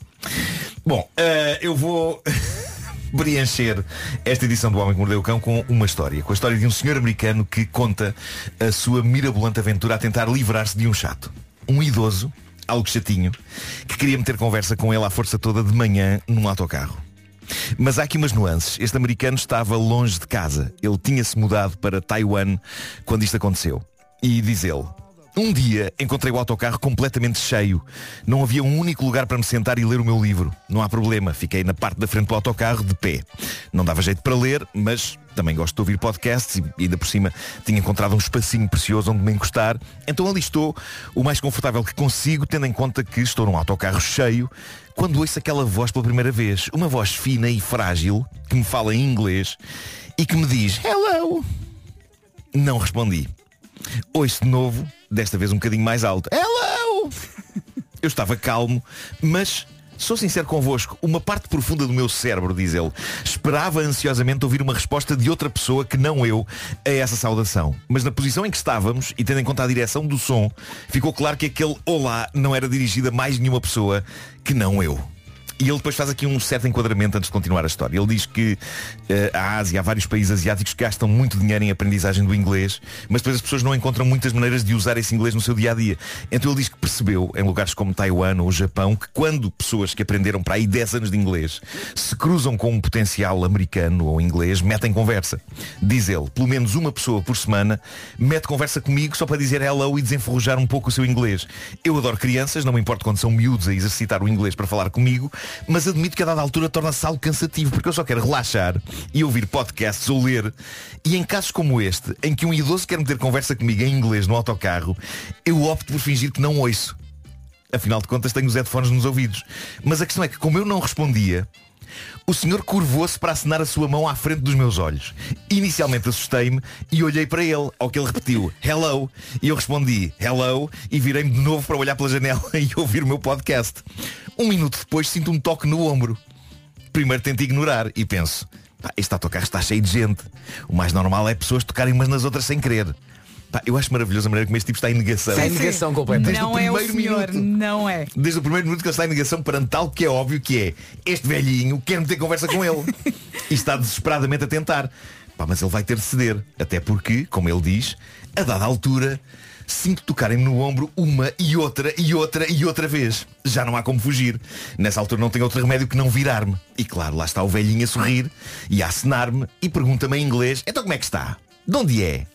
Bom, eh, eu vou (laughs) preencher esta edição do Homem que Mordeu o Cão com uma história. Com a história de um senhor americano que conta a sua mirabolante aventura a tentar livrar-se de um chato. Um idoso, algo chatinho, que queria meter conversa com ele à força toda de manhã num autocarro. Mas há aqui umas nuances. Este americano estava longe de casa. Ele tinha-se mudado para Taiwan quando isto aconteceu. E diz ele, um dia encontrei o autocarro completamente cheio. Não havia um único lugar para me sentar e ler o meu livro. Não há problema, fiquei na parte da frente do autocarro de pé. Não dava jeito para ler, mas também gosto de ouvir podcasts e ainda por cima tinha encontrado um espacinho precioso onde me encostar. Então ali estou, o mais confortável que consigo, tendo em conta que estou num autocarro cheio, quando ouço aquela voz pela primeira vez. Uma voz fina e frágil, que me fala em inglês e que me diz Hello! Não respondi. Ouço de novo, desta vez um bocadinho mais alto. Hello! Eu estava calmo, mas sou sincero convosco, uma parte profunda do meu cérebro, diz ele, esperava ansiosamente ouvir uma resposta de outra pessoa que não eu a essa saudação. Mas na posição em que estávamos, e tendo em conta a direção do som, ficou claro que aquele olá não era dirigido a mais nenhuma pessoa que não eu. E ele depois faz aqui um certo enquadramento antes de continuar a história. Ele diz que eh, a Ásia, há vários países asiáticos que gastam muito dinheiro em aprendizagem do inglês, mas depois as pessoas não encontram muitas maneiras de usar esse inglês no seu dia a dia. Então ele diz que percebeu, em lugares como Taiwan ou Japão, que quando pessoas que aprenderam para aí 10 anos de inglês se cruzam com um potencial americano ou inglês, metem conversa. Diz ele, pelo menos uma pessoa por semana mete conversa comigo só para dizer hello e desenferrujar um pouco o seu inglês. Eu adoro crianças, não me importa quando são miúdos a exercitar o inglês para falar comigo, mas admito que a dada altura torna-se algo cansativo, porque eu só quero relaxar e ouvir podcasts ou ler. E em casos como este, em que um idoso quer meter conversa comigo em inglês no autocarro, eu opto por fingir que não ouço. Afinal de contas tenho os headphones nos ouvidos. Mas a questão é que como eu não respondia, o senhor curvou-se para assinar a sua mão à frente dos meus olhos. Inicialmente assustei-me e olhei para ele, ao que ele repetiu, hello, e eu respondi, hello, e virei-me de novo para olhar pela janela (laughs) e ouvir o meu podcast. Um minuto depois sinto um toque no ombro. Primeiro tento ignorar e penso, "Pá, este autocarro está cheio de gente. O mais normal é pessoas tocarem umas nas outras sem querer. Pá, eu acho maravilhoso a maneira como este tipo está em negação. Está em negação completa. Desde não o é o primeiro senhor, minuto. não é. Desde o primeiro minuto que ele está em negação perante tal que é óbvio que é este velhinho quer meter conversa com ele (laughs) e está desesperadamente a tentar. Pá, mas ele vai ter de ceder. Até porque, como ele diz, a dada altura sinto tocarem-me no ombro uma e outra e outra e outra vez. Já não há como fugir. Nessa altura não tenho outro remédio que não virar-me. E claro, lá está o velhinho a sorrir e a acenar-me e pergunta-me em inglês, então como é que está? De onde é?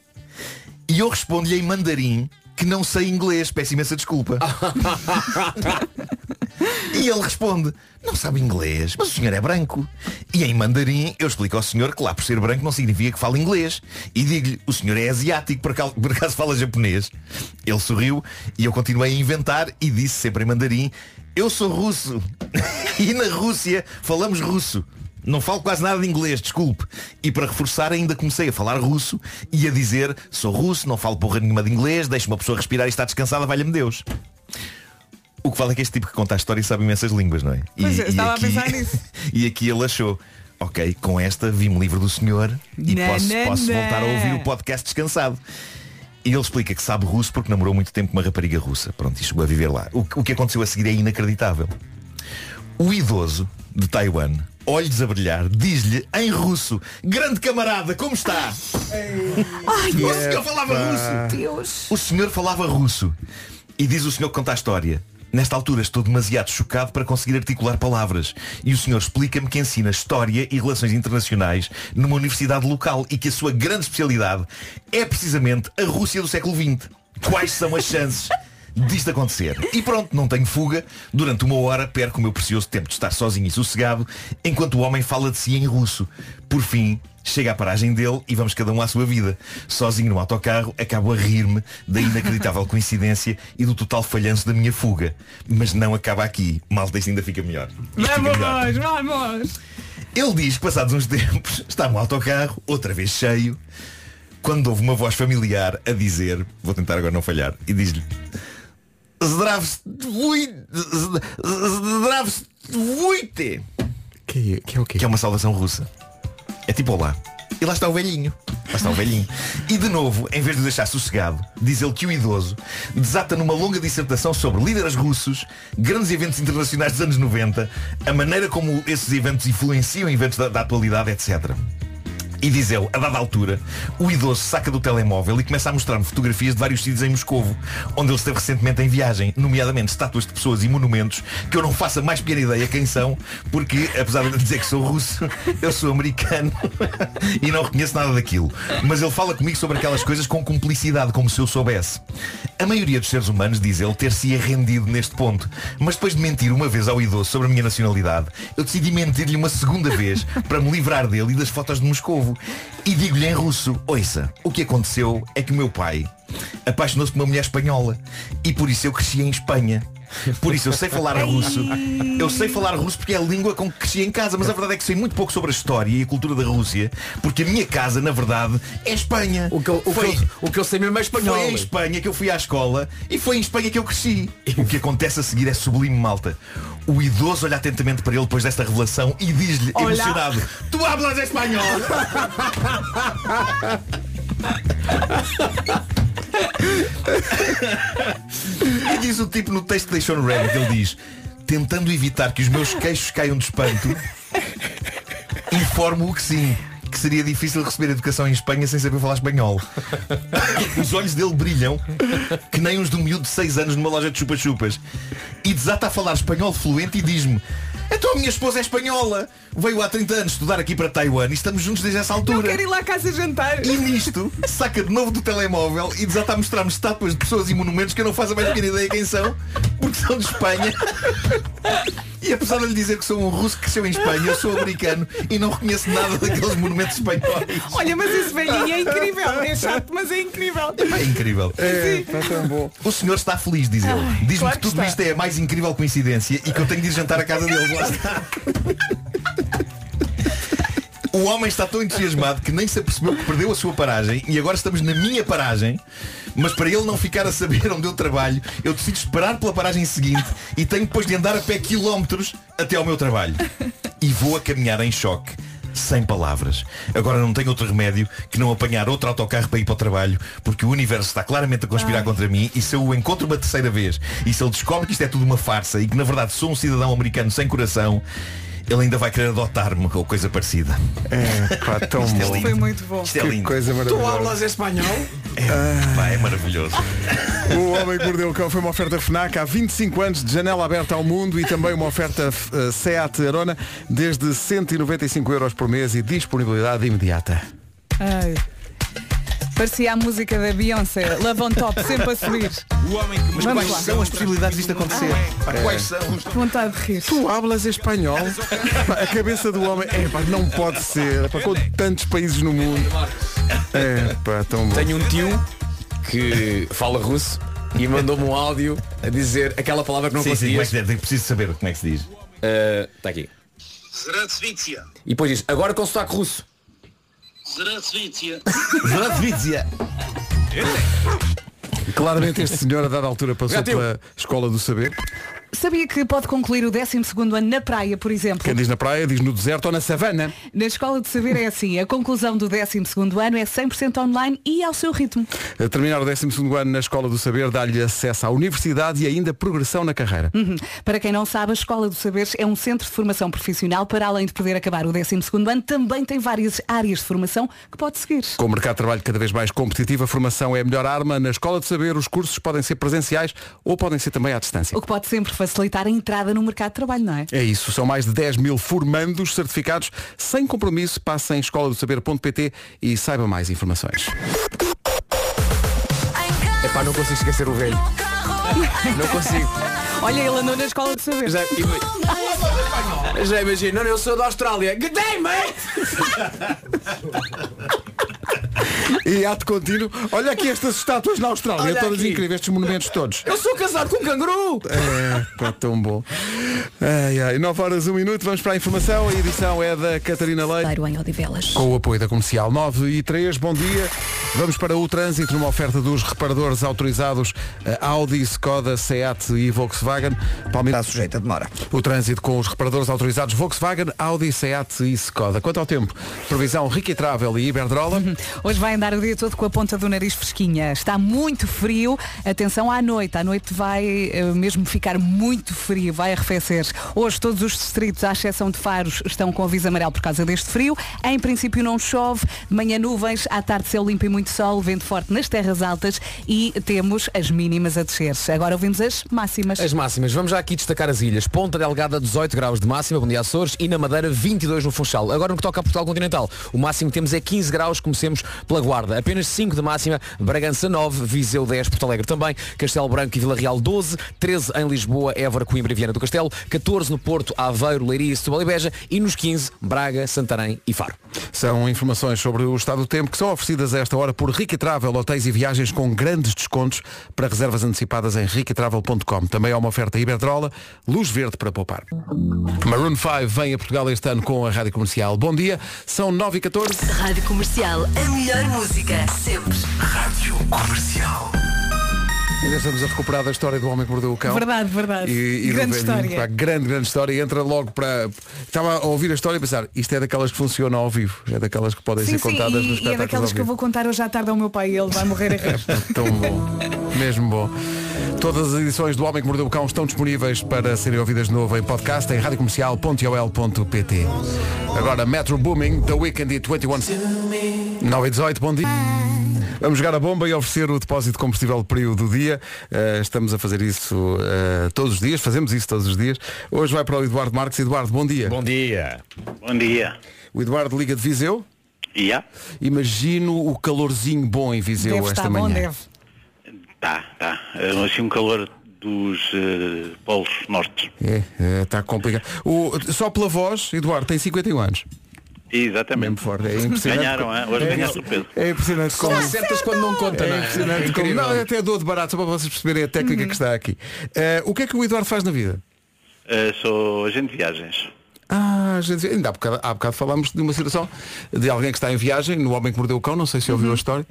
E eu respondo-lhe em mandarim que não sei inglês, peço imensa desculpa. (laughs) e ele responde, não sabe inglês, mas o senhor é branco. E em mandarim eu explico ao senhor que lá por ser branco não significa que fala inglês. E digo-lhe, o senhor é asiático, por acaso, por acaso fala japonês. Ele sorriu e eu continuei a inventar e disse sempre em mandarim, eu sou russo. (laughs) e na Rússia falamos russo. Não falo quase nada de inglês, desculpe. E para reforçar ainda comecei a falar russo e a dizer, sou russo, não falo porra nenhuma de inglês, deixo uma pessoa respirar e está descansada, valha-me Deus. O que vale é que este tipo que conta a história sabe imensas línguas, não é? Pois é, estava a pensar nisso. (laughs) e aqui ele achou, ok, com esta vi-me livre do senhor e Não, posso, não, posso não. voltar a ouvir o podcast descansado. E ele explica que sabe russo porque namorou muito tempo com uma rapariga russa. Pronto, e chegou a viver lá. O, o que aconteceu a seguir é inacreditável. O idoso de Taiwan, olhos a brilhar, diz-lhe em russo, grande camarada, como está? o senhor falava russo. Deus. O senhor falava russo. E diz o senhor que conta a história. Nesta altura estou demasiado chocado para conseguir articular palavras. E o senhor explica-me que ensina História e Relações Internacionais numa universidade local e que a sua grande especialidade é precisamente a Rússia do século XX. Quais são as chances disto acontecer? E pronto, não tenho fuga. Durante uma hora perco o meu precioso tempo de estar sozinho e sossegado enquanto o homem fala de si em russo. Por fim, chega à paragem dele e vamos cada um à sua vida. Sozinho no autocarro, acabo a rir-me da inacreditável (laughs) coincidência e do total falhanço da minha fuga. Mas não acaba aqui. Malta, isto ainda fica melhor. Isto fica melhor. Vamos, vamos. Ele diz que passados uns tempos (laughs) está no autocarro, outra vez cheio, quando ouve uma voz familiar a dizer, vou tentar agora não falhar, e diz-lhe Zdravstvuite Que, é- que é o quê? que é uma saudação russa. É tipo olá. E lá está o velhinho. Lá está o velhinho. E de novo, em vez de deixar sossegado, diz ele que o idoso desata numa longa dissertação sobre líderes russos, grandes eventos internacionais dos anos 90, a maneira como esses eventos influenciam eventos da, da atualidade, etc. E diz ele, a dada altura, o idoso saca do telemóvel e começa a mostrar-me fotografias de vários sítios em Moscovo, onde ele esteve recentemente em viagem, nomeadamente estátuas de pessoas e monumentos que eu não faço a mais pequena ideia quem são, porque, apesar de dizer que sou russo, (laughs) eu sou americano (laughs) e não reconheço nada daquilo. Mas ele fala comigo sobre aquelas coisas com cumplicidade, como se eu soubesse. A maioria dos seres humanos, diz ele, ter-se rendido neste ponto. Mas depois de mentir uma vez ao idoso sobre a minha nacionalidade, eu decidi mentir-lhe uma segunda vez para me livrar dele e das fotos de Moscovo. E digo-lhe em russo, ouça, o que aconteceu é que o meu pai apaixonou-se por uma mulher espanhola e por isso eu cresci em Espanha. Por isso eu sei falar russo. Eu sei falar russo porque é a língua com que cresci em casa, mas a verdade é que sei muito pouco sobre a história e a cultura da Rússia, porque a minha casa, na verdade, é Espanha. O que, eu, o, Foi- que eu, o que eu sei mesmo é espanhol. foi em Espanha que eu fui à escola e foi em Espanha que eu cresci. O que acontece a seguir é sublime, malta. O idoso olha atentamente para ele depois desta revelação e diz-lhe, emocionado, Tu hablas espanhol! (laughs) e diz o tipo no texto que deixou no Reddit, ele diz, tentando evitar que os meus queixos caiam de espanto, informo-o que sim. Que seria difícil receber educação em Espanha sem saber falar espanhol. Os olhos dele brilham que nem uns de um miúdo de 6 anos numa loja de chupa-chupas. E desata a falar espanhol fluente e diz-me Então a minha esposa é espanhola. Veio há 30 anos estudar aqui para Taiwan e estamos juntos desde essa Não altura. quero ir lá à casa jantar. E nisto, saca de novo do telemóvel e desata a mostrar-me estátuas de pessoas e monumentos que eu não faço a mais pequena ideia quem são, porque são de Espanha. E apesar de lhe dizer que sou um russo que cresceu em Espanha, eu sou americano e não reconheço nada daqueles monumentos espanhóis. Olha, mas esse velhinho é incrível. É chato, mas é incrível. É incrível. É, está tão bom. O senhor está feliz, diz ele. Diz-me claro que que tudo isto é a mais incrível coincidência e que eu tenho de ir jantar à casa deles. Lá está. O homem está tão entusiasmado que nem se apercebeu que perdeu a sua paragem e agora estamos na minha paragem. Mas para ele não ficar a saber onde eu trabalho, eu decido esperar pela paragem seguinte e tenho depois de andar a pé quilómetros até ao meu trabalho. E vou a caminhar em choque sem palavras. Agora não tenho outro remédio que não apanhar outro autocarro para ir para o trabalho, porque o universo está claramente a conspirar contra mim e se eu o encontro uma terceira vez e se ele descobre que isto é tudo uma farsa e que na verdade sou um cidadão americano sem coração, ele ainda vai querer adotar-me ou coisa parecida. É, pá, (laughs) tão Isto é bom. lindo. Foi muito bom. Isto é lindo. coisa maravilhosa. espanhol? É, pá, é maravilhoso. (laughs) O Homem que Mordeu o Cão foi uma oferta FNAC há 25 anos de janela aberta ao mundo e também uma oferta eh, Seat Arona desde 195 euros por mês e disponibilidade imediata. Ai. Parecia a música da Beyoncé, Love on Top, sempre a subir. O homem que mas Vamos quais lá. são as possibilidades disto acontecer? Pá, Quais são? Vontade de rir. Tu hablas espanhol? Pá, a cabeça do homem, é pá, não pode ser, pá, com tantos países no mundo. É pá, tão bom. Tenho um tio que fala russo e mandou-me um áudio a dizer aquela palavra que não Sim, sim, é é? Preciso saber como é que se diz. Está aqui. E depois diz, agora com sotaque russo. Zdravstvitsia. Claramente este senhor a dada altura passou pela escola do saber. Sabia que pode concluir o 12º ano na praia, por exemplo? Quem diz na praia, diz no deserto ou na savana. Na Escola de Saber é assim, a conclusão do 12º ano é 100% online e ao seu ritmo. A terminar o 12 ano na Escola do Saber dá-lhe acesso à universidade e ainda progressão na carreira. Uhum. Para quem não sabe, a Escola dos Saberes é um centro de formação profissional para além de poder acabar o 12º ano, também tem várias áreas de formação que pode seguir. Com o mercado de trabalho cada vez mais competitivo, a formação é a melhor arma. Na Escola de Saber, os cursos podem ser presenciais ou podem ser também à distância. O que pode sempre facilitar a entrada no mercado de trabalho, não é? É isso, são mais de 10 mil formandos certificados sem compromisso. Passe em escoladosaber.pt e saiba mais informações. Epá, não consigo esquecer o velho. Não consigo. Olha, ele andou na Escola de Saber. Já, já imagino, não, eu sou da Austrália. Good day, mate! E ato contínuo, olha aqui estas estátuas na Austrália, Olha todas aqui. incríveis, estes monumentos todos. Eu sou casado com um canguru! É, pá, tão bom. Ai, ai, 9 horas, 1 minuto, vamos para a informação. A edição é da Catarina Leite. em Odivelas. Com o apoio da comercial 9 e 3, bom dia. Vamos para o trânsito numa oferta dos reparadores autorizados eh, Audi, Skoda, Seat e Volkswagen. Palmeiras. Está sujeita a demora. O trânsito com os reparadores autorizados Volkswagen, Audi, Seat e Skoda. Quanto ao tempo, previsão Ricky Travel e Iberdrola. Hoje vai andar o dia todo com a ponta do nariz fresquinha. Está muito frio. Atenção à noite. À noite vai eh, mesmo ficar muito frio, vai arrefecer. Hoje todos os distritos, à exceção de Faros, estão com aviso amarelo por causa deste frio. Em princípio não chove. De manhã nuvens, à tarde céu limpo e muito sol, vento forte nas terras altas e temos as mínimas a descer. Agora ouvimos as máximas. As máximas, vamos já aqui destacar as ilhas. Ponta Delgada 18 graus de máxima, bom dia Açores, e na Madeira 22 no Funchal. Agora no que toca a Portugal Continental, o máximo que temos é 15 graus, comecemos pela Guarda. Apenas 5 de máxima, Bragança 9, Viseu 10, Porto Alegre também, Castelo Branco e Vila Real 12, 13 em Lisboa, Évora, Coimbra e Viana do Castelo, 14 no Porto, Aveiro, Leiria, Setúbal e Beja e nos 15, Braga, Santarém e Faro. São informações sobre o estado do tempo que são oferecidas a esta hora por Ricky Travel, hotéis e viagens com grandes descontos para reservas antecipadas em riquitravel.com. Também há uma oferta Iberdrola, luz verde para poupar. Maroon 5 vem a Portugal este ano com a Rádio Comercial. Bom dia, são 9 e 14 Rádio Comercial, a melhor música, sempre. Rádio Comercial. Ainda estamos a recuperar da história do homem que mordeu o cão. Verdade, verdade. E, e Grande história. pá, grande, grande história. Entra logo para. Estava a ouvir a história e pensar, isto é daquelas que funcionam ao vivo. É daquelas que podem Sim, ser sim, contadas nos e, e é daquelas que eu vou contar hoje à tarde ao meu pai e ele vai morrer a rir. (laughs) Tão bom. Mesmo bom. Todas as edições do Homem que Mordeu o Cão estão disponíveis para serem ouvidas de novo em podcast em radiocomercial.ol.pt Agora Metro Booming, The Weekend e 21 9 e 18, bom dia. Vamos jogar a bomba e oferecer o depósito de combustível período do dia. Eh, estamos a fazer isso eh, todos os dias, fazemos isso todos os dias. Hoje vai para o Eduardo Marques. Eduardo, bom dia. Bom dia. Bom dia. O Eduardo liga de Viseu. Yeah. Imagino o calorzinho bom em Viseu Deve esta estar bom, manhã. deve. Tá, tá. É, assim um calor dos eh, polos norte. É, está complicado. O, só pela voz, Eduardo, tem 51 anos. Exatamente. Mesmo forte. É impressionante. Ganharam, hein? Hoje é, ganhaste o peso. É impressionante como. acertas quando não conta, não É é? impressionante É como. Não, até dou de barato, só para vocês perceberem a técnica que está aqui. Eh, o que é que o Eduardo faz na vida? Eh, sou agente de viagens. Ah, gente, ainda há bocado, há bocado falámos de uma situação de alguém que está em viagem, no Homem que Mordeu o Cão, não sei se ouviu a história.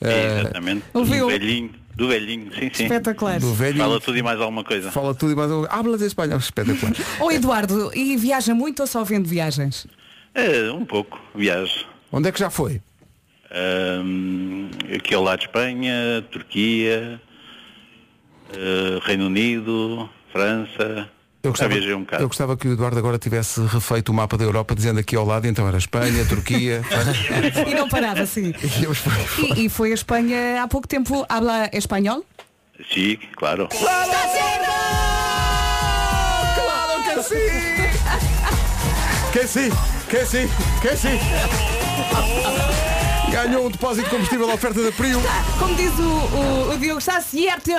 Eh, Exatamente. ouviu? Do velhinho. Do velhinho, sim, sim. Espetacular. do velho. Fala tudo e mais alguma coisa. Fala tudo e mais um. Habla de espanhol. (laughs) Espetacular. Ô Eduardo, e viaja muito ou só vende viagens? É, um pouco, viagem. Onde é que já foi? Ahm, aqui ao lado de Espanha, Turquia, eh, Reino Unido, França. Eu Já gostava, viajei um bocado. eu gostava que o Eduardo agora tivesse refeito o mapa da Europa dizendo aqui ao lado, então era Espanha, Turquia. (laughs) E não parava assim. (laughs) E, e foi a Espanha há pouco tempo. Habla espanhol? Sim, claro. Claro que sim! Que sim, (laughs) que sim, que sim! Ganhou um depósito de combustível à oferta da Prio. Como diz o, o, o Diogo, está certo! (laughs)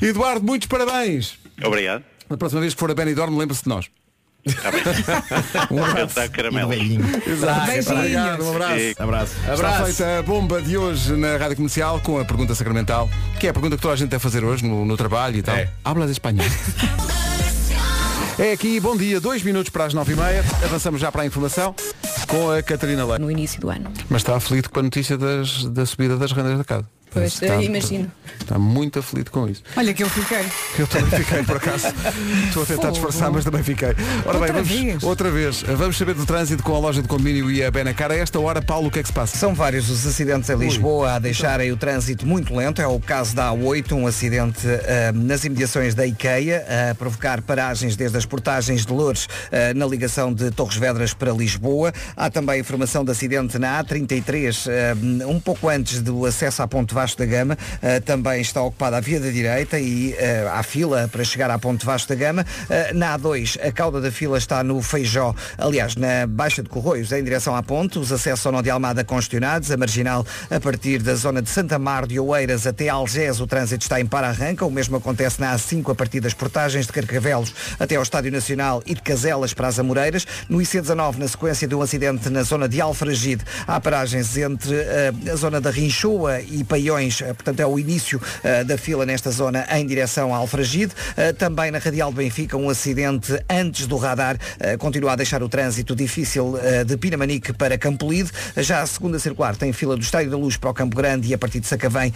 Eduardo, muitos parabéns! Obrigado. Na próxima vez que for a Benidorm, lembre-se de nós. Bem. (laughs) Um abraço. cantar caramelo. Exato. Obrigado, um abraço. Sim. Abraço. Está feita a bomba de hoje na Rádio Comercial com a pergunta sacramental, que é a pergunta que toda a gente deve fazer hoje no, no trabalho e tal. É. Hablas espanhol. (laughs) É aqui, bom dia, dois minutos para as nove e meia. Avançamos já para a informação com a Catarina Leite. no início do ano. Mas está aflito com a notícia das- da subida das rendas da casa. Pois, Está- imagino. Está muito aflito com isso. Olha que eu fiquei. Eu também fiquei, por acaso. (laughs) Estou a tentar Fogo. disfarçar, mas também fiquei. Ora bem, Outra vamos, vez? outra vez. Vamos saber do trânsito com a loja de condomínio e a Benacar. A esta hora, Paulo, o que é que se passa? São vários os acidentes em Lisboa a deixarem o trânsito muito lento. É o caso da A8, um acidente ah, nas imediações da IKEA, a provocar paragens desde as portagens de Loures ah, na ligação de Torres Vedras para Lisboa. Há também informação de acidente na A33, ah, um pouco antes do acesso à Ponte Vasco da Gama. Ah, também está ocupada a via da direita e há fila para chegar à Ponte Vasco da Gama. Ah, na A2, a cauda da fila está no Feijó, aliás, na Baixa de Corroios, em direção à ponte. Os acessos ao Nó de Almada congestionados. A marginal, a partir da zona de Santa Mar de Oeiras até Algés, o trânsito está em para-arranca. O mesmo acontece na A5, a partir das portagens de Carcavelos até ao Estádio Nacional e de Caselas para as Amoreiras. No IC19, na sequência de um acidente na zona de Alfragide, há paragens entre a zona da Rinchoa e Paiões, eh, portanto é o início eh, da fila nesta zona em direção a Alfragide. Eh, também na Radial de Benfica, um acidente antes do radar continua a deixar o trânsito difícil de Pinamanique para Campolide. Já a segunda circular tem fila do Estádio da Luz para o Campo Grande e a partir de Sacavém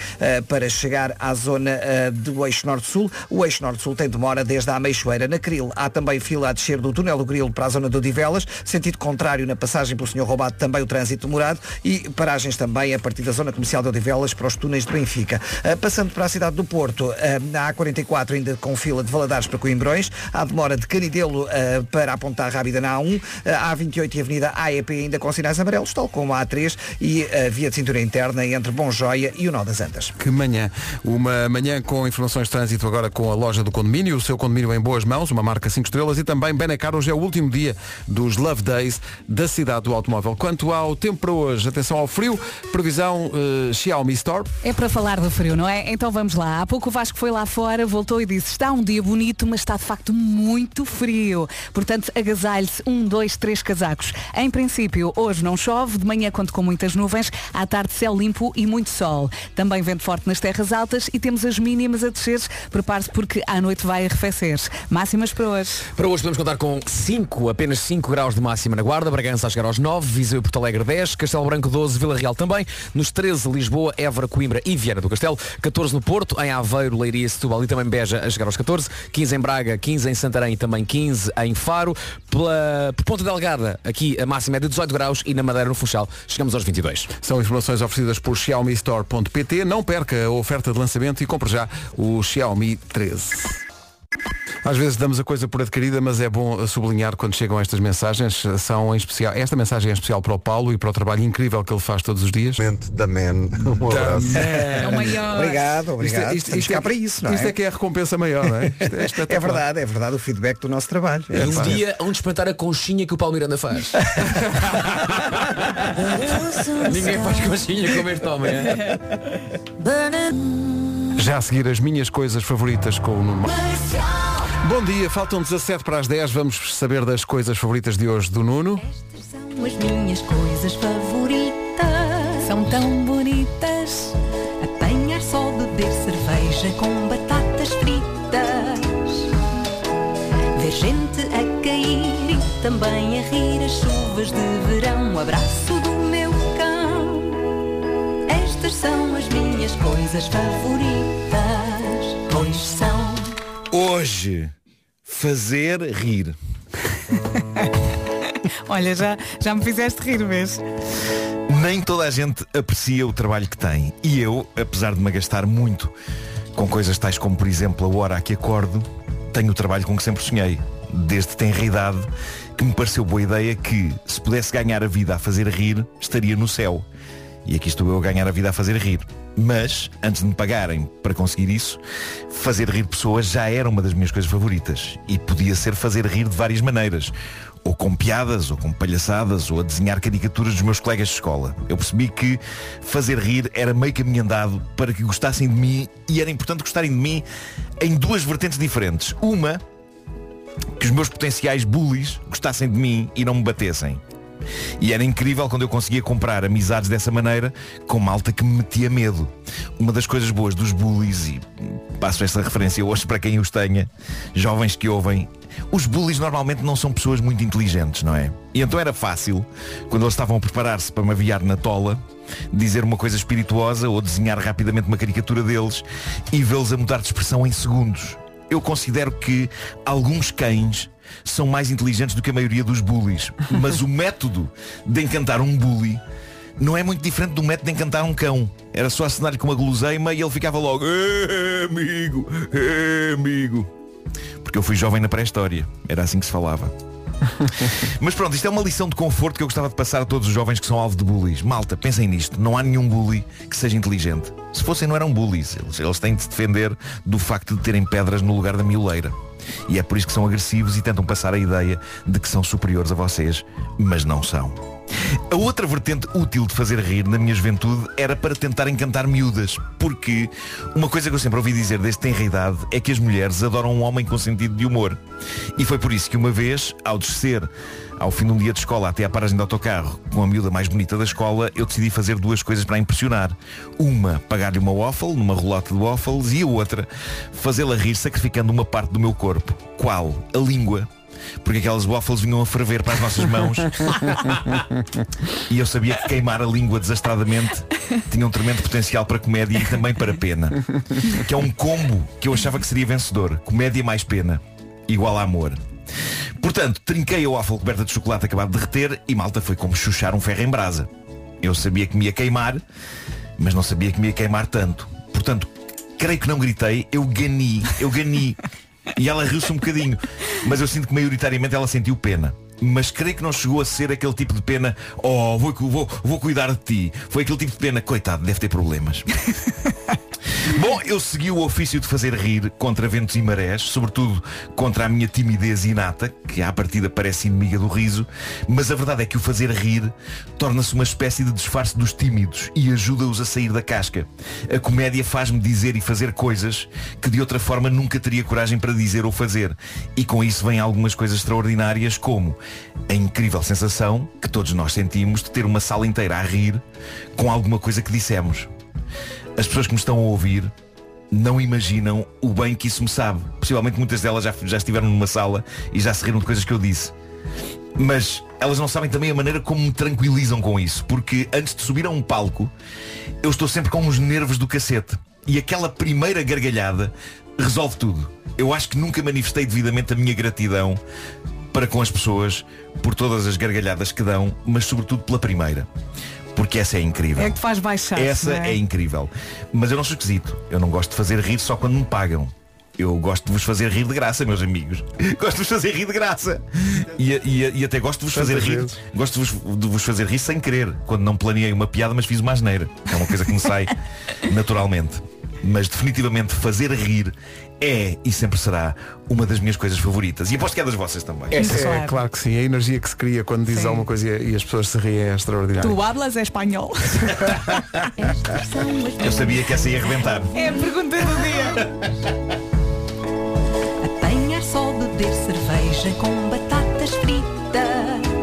para chegar à zona do Eixo Norte-Sul. O Eixo Norte-Sul tem demora desde a Ameixoeira. Na Cril há também fila a descer do túnel do Grilo para a zona do Odivelas, sentido contrário na passagem pelo Senhor Roubado também o trânsito demorado e paragens também a partir da zona comercial de Odivelas para os túneis de Benfica. Eh, passando para a cidade do Porto, eh, na A44 ainda com fila de Valadares para Coimbrões, há demora de Canidelo eh, para apontar rápida na A1, eh, a A28 e a Avenida AEP ainda com sinais amarelos, tal como a A3 e a via de cintura interna entre Bom Joia e o Nó das Antas. Que manhã. Uma manhã com informações de trânsito agora com a loja do condomínio, o seu condomínio em boas mãos, uma marca 5 estrelas e também Benacar. Hoje é o último dia dos Love Days da cidade do automóvel. Quanto ao tempo para hoje, atenção ao frio, previsão eh, Xiaomi Store. É para falar do frio, não é? Então vamos lá. Há pouco o Vasco foi lá fora, voltou e disse está um dia bonito, mas está de facto muito frio. Portanto, agasalhe-se um, dois, três casacos. Em princípio, hoje não chove, de manhã conto com muitas nuvens, à tarde céu limpo e muito sol. Também vento forte nas terras altas e temos as mínimas a descer. Prepare-se porque à noite vai arrefecer. Máximas para hoje. Para hoje podemos contar com 5, apenas 5 graus de máxima na Guarda, Bragança a chegar aos 9, Viseu e Porto Alegre 10, Castelo Branco 12, Vila Real também, nos 13 Lisboa, Évora, Coimbra e Viana do Castelo, 14 no Porto, em Aveiro, Leiria, Setúbal e também Beja a chegar aos 14, 15 em Braga, 15 em Santarém e também 15 em Faro, pela, por Ponta Delgada, aqui a máxima é de 18 graus e na Madeira no Funchal chegamos aos 22. São informações oferecidas por Xiaomi Store.pt. Não perca a oferta de lançamento e compre já o Xiaomi 13. Às vezes damos a coisa por adquirida, mas é bom sublinhar quando chegam estas mensagens. São em especial. Esta mensagem é especial para o Paulo e para o trabalho incrível que ele faz todos os dias. Da Man. (laughs) Um abraço. É o maior. Obrigado, obrigado. Isto, Estamos cá para isso, não é? Isto é que é a recompensa maior, não é? Isto é, (laughs) É verdade, é verdade o feedback do nosso trabalho. E um dia onde espantar a conchinha que o Paulo Miranda faz. (laughs) Ninguém faz conchinha como este homem. é? Já a seguir as minhas coisas favoritas com o Nuno. Bom dia, faltam 17 para as 10. Vamos saber das coisas favoritas de hoje do Nuno. São as minhas coisas favoritas. São tão bonitas. Apanhar só beber cerveja com batatas fritas. Ver gente a cair e também a rir as chuvas de verão. O abraço Estas são as minhas coisas favoritas. Pois são. Hoje, fazer rir. (laughs) Olha, já, já me fizeste rir, vês? Nem toda a gente aprecia o trabalho que tem. E eu, apesar de me agastar muito com coisas tais como, por exemplo, a hora a que acordo, tenho o trabalho com que sempre sonhei. Desde tenra idade, que me pareceu boa ideia que, se pudesse ganhar a vida a fazer rir, estaria no céu. E aqui estou eu a ganhar a vida a fazer rir. Mas, antes de me pagarem para conseguir isso, fazer rir pessoas já era uma das minhas coisas favoritas. E podia ser fazer rir de várias maneiras. Ou com piadas, ou com palhaçadas, ou a desenhar caricaturas dos meus colegas de escola. Eu percebi que fazer rir era meio caminho andado para que gostassem de mim e era importante gostarem de mim em duas vertentes diferentes. Uma, que os meus potenciais bullies gostassem de mim e não me batessem. E era incrível quando eu conseguia comprar amizades dessa maneira com malta que me metia medo. Uma das coisas boas dos bullies, e passo esta referência hoje para quem os tenha, jovens que ouvem, os bullies normalmente não são pessoas muito inteligentes, não é? E então era fácil, quando eles estavam a preparar-se para me aviar na tola, dizer uma coisa espirituosa ou desenhar rapidamente uma caricatura deles e vê-los a mudar de expressão em segundos. Eu considero que alguns cães são mais inteligentes do que a maioria dos bullies. Mas o método de encantar um bully não é muito diferente do método de encantar um cão. Era só assinar-lhe com uma guloseima e ele ficava logo, "Eh, amigo, eh, amigo. Porque eu fui jovem na pré-história. Era assim que se falava. (laughs) Mas pronto, isto é uma lição de conforto que eu gostava de passar a todos os jovens que são alvo de bullies. Malta, pensem nisto. Não há nenhum bully que seja inteligente. Se fossem, não eram bullies. Eles, eles têm de se defender do facto de terem pedras no lugar da mioleira. E é por isso que são agressivos e tentam passar a ideia de que são superiores a vocês, mas não são. A outra vertente útil de fazer rir na minha juventude era para tentar encantar miúdas. Porque uma coisa que eu sempre ouvi dizer desde tenra idade é que as mulheres adoram um homem com sentido de humor. E foi por isso que uma vez, ao descer ao fim de um dia de escola até à paragem de autocarro com a miúda mais bonita da escola, eu decidi fazer duas coisas para a impressionar. Uma, pagar-lhe uma waffle, numa relota de waffles, e a outra, fazê-la rir sacrificando uma parte do meu corpo. Qual? A língua. Porque aquelas waffles vinham a ferver para as nossas mãos. (laughs) E eu sabia que queimar a língua desastradamente Tinha um tremendo potencial para comédia e também para pena. Que é um combo que eu achava que seria vencedor. Comédia mais pena Igual a amor. Portanto, trinquei a waffle coberta de chocolate acabado de derreter E malta foi como chuchar um ferro em brasa. Eu sabia que me ia queimar Mas não sabia que me ia queimar tanto. Portanto, creio que não gritei Eu gani, eu gani e ela riu-se um bocadinho. Mas eu sinto que maioritariamente ela sentiu pena. Mas creio que não chegou a ser aquele tipo de pena, oh, vou, vou, vou cuidar de ti. Foi aquele tipo de pena, coitado, deve ter problemas. (laughs) Bom, eu segui o ofício de fazer rir contra ventos e marés, sobretudo contra a minha timidez inata, que à partida parece inimiga do riso, mas a verdade é que o fazer rir torna-se uma espécie de disfarce dos tímidos e ajuda-os a sair da casca. A comédia faz-me dizer e fazer coisas que de outra forma nunca teria coragem para dizer ou fazer. E com isso vêm algumas coisas extraordinárias, como a incrível sensação que todos nós sentimos de ter uma sala inteira a rir com alguma coisa que dissemos. As pessoas que me estão a ouvir não imaginam o bem que isso me sabe. Possivelmente muitas delas já, já estiveram numa sala e já se riram de coisas que eu disse. Mas elas não sabem também a maneira como me tranquilizam com isso. Porque antes de subir a um palco, eu estou sempre com os nervos do cacete. E aquela primeira gargalhada resolve tudo. Eu acho que nunca manifestei devidamente a minha gratidão para com as pessoas por todas as gargalhadas que dão, mas sobretudo pela primeira. Porque essa é incrível. É que faz baixar. Essa não é? incrível. Mas eu não sou esquisito. Eu não gosto de fazer rir só quando me pagam. Eu gosto de vos fazer rir de graça, meus amigos. (laughs) Gosto de vos fazer rir de graça. E, e- e até gosto de vos fazer rir. Gosto de vos, de vos fazer rir sem querer. Quando não planeei uma piada, mas fiz uma asneira. É uma coisa que me sai (laughs) naturalmente. Mas definitivamente fazer rir é e sempre será uma das minhas coisas favoritas. E aposto que é das vossas também. É, é claro que sim. A energia que se cria quando diz alguma coisa e, e as pessoas se riem é extraordinária. Tu hablas espanhol. (laughs) Eu sabia que essa ia arrebentar. É a pergunta do dia. Apanhar só beber cerveja com batatas fritas.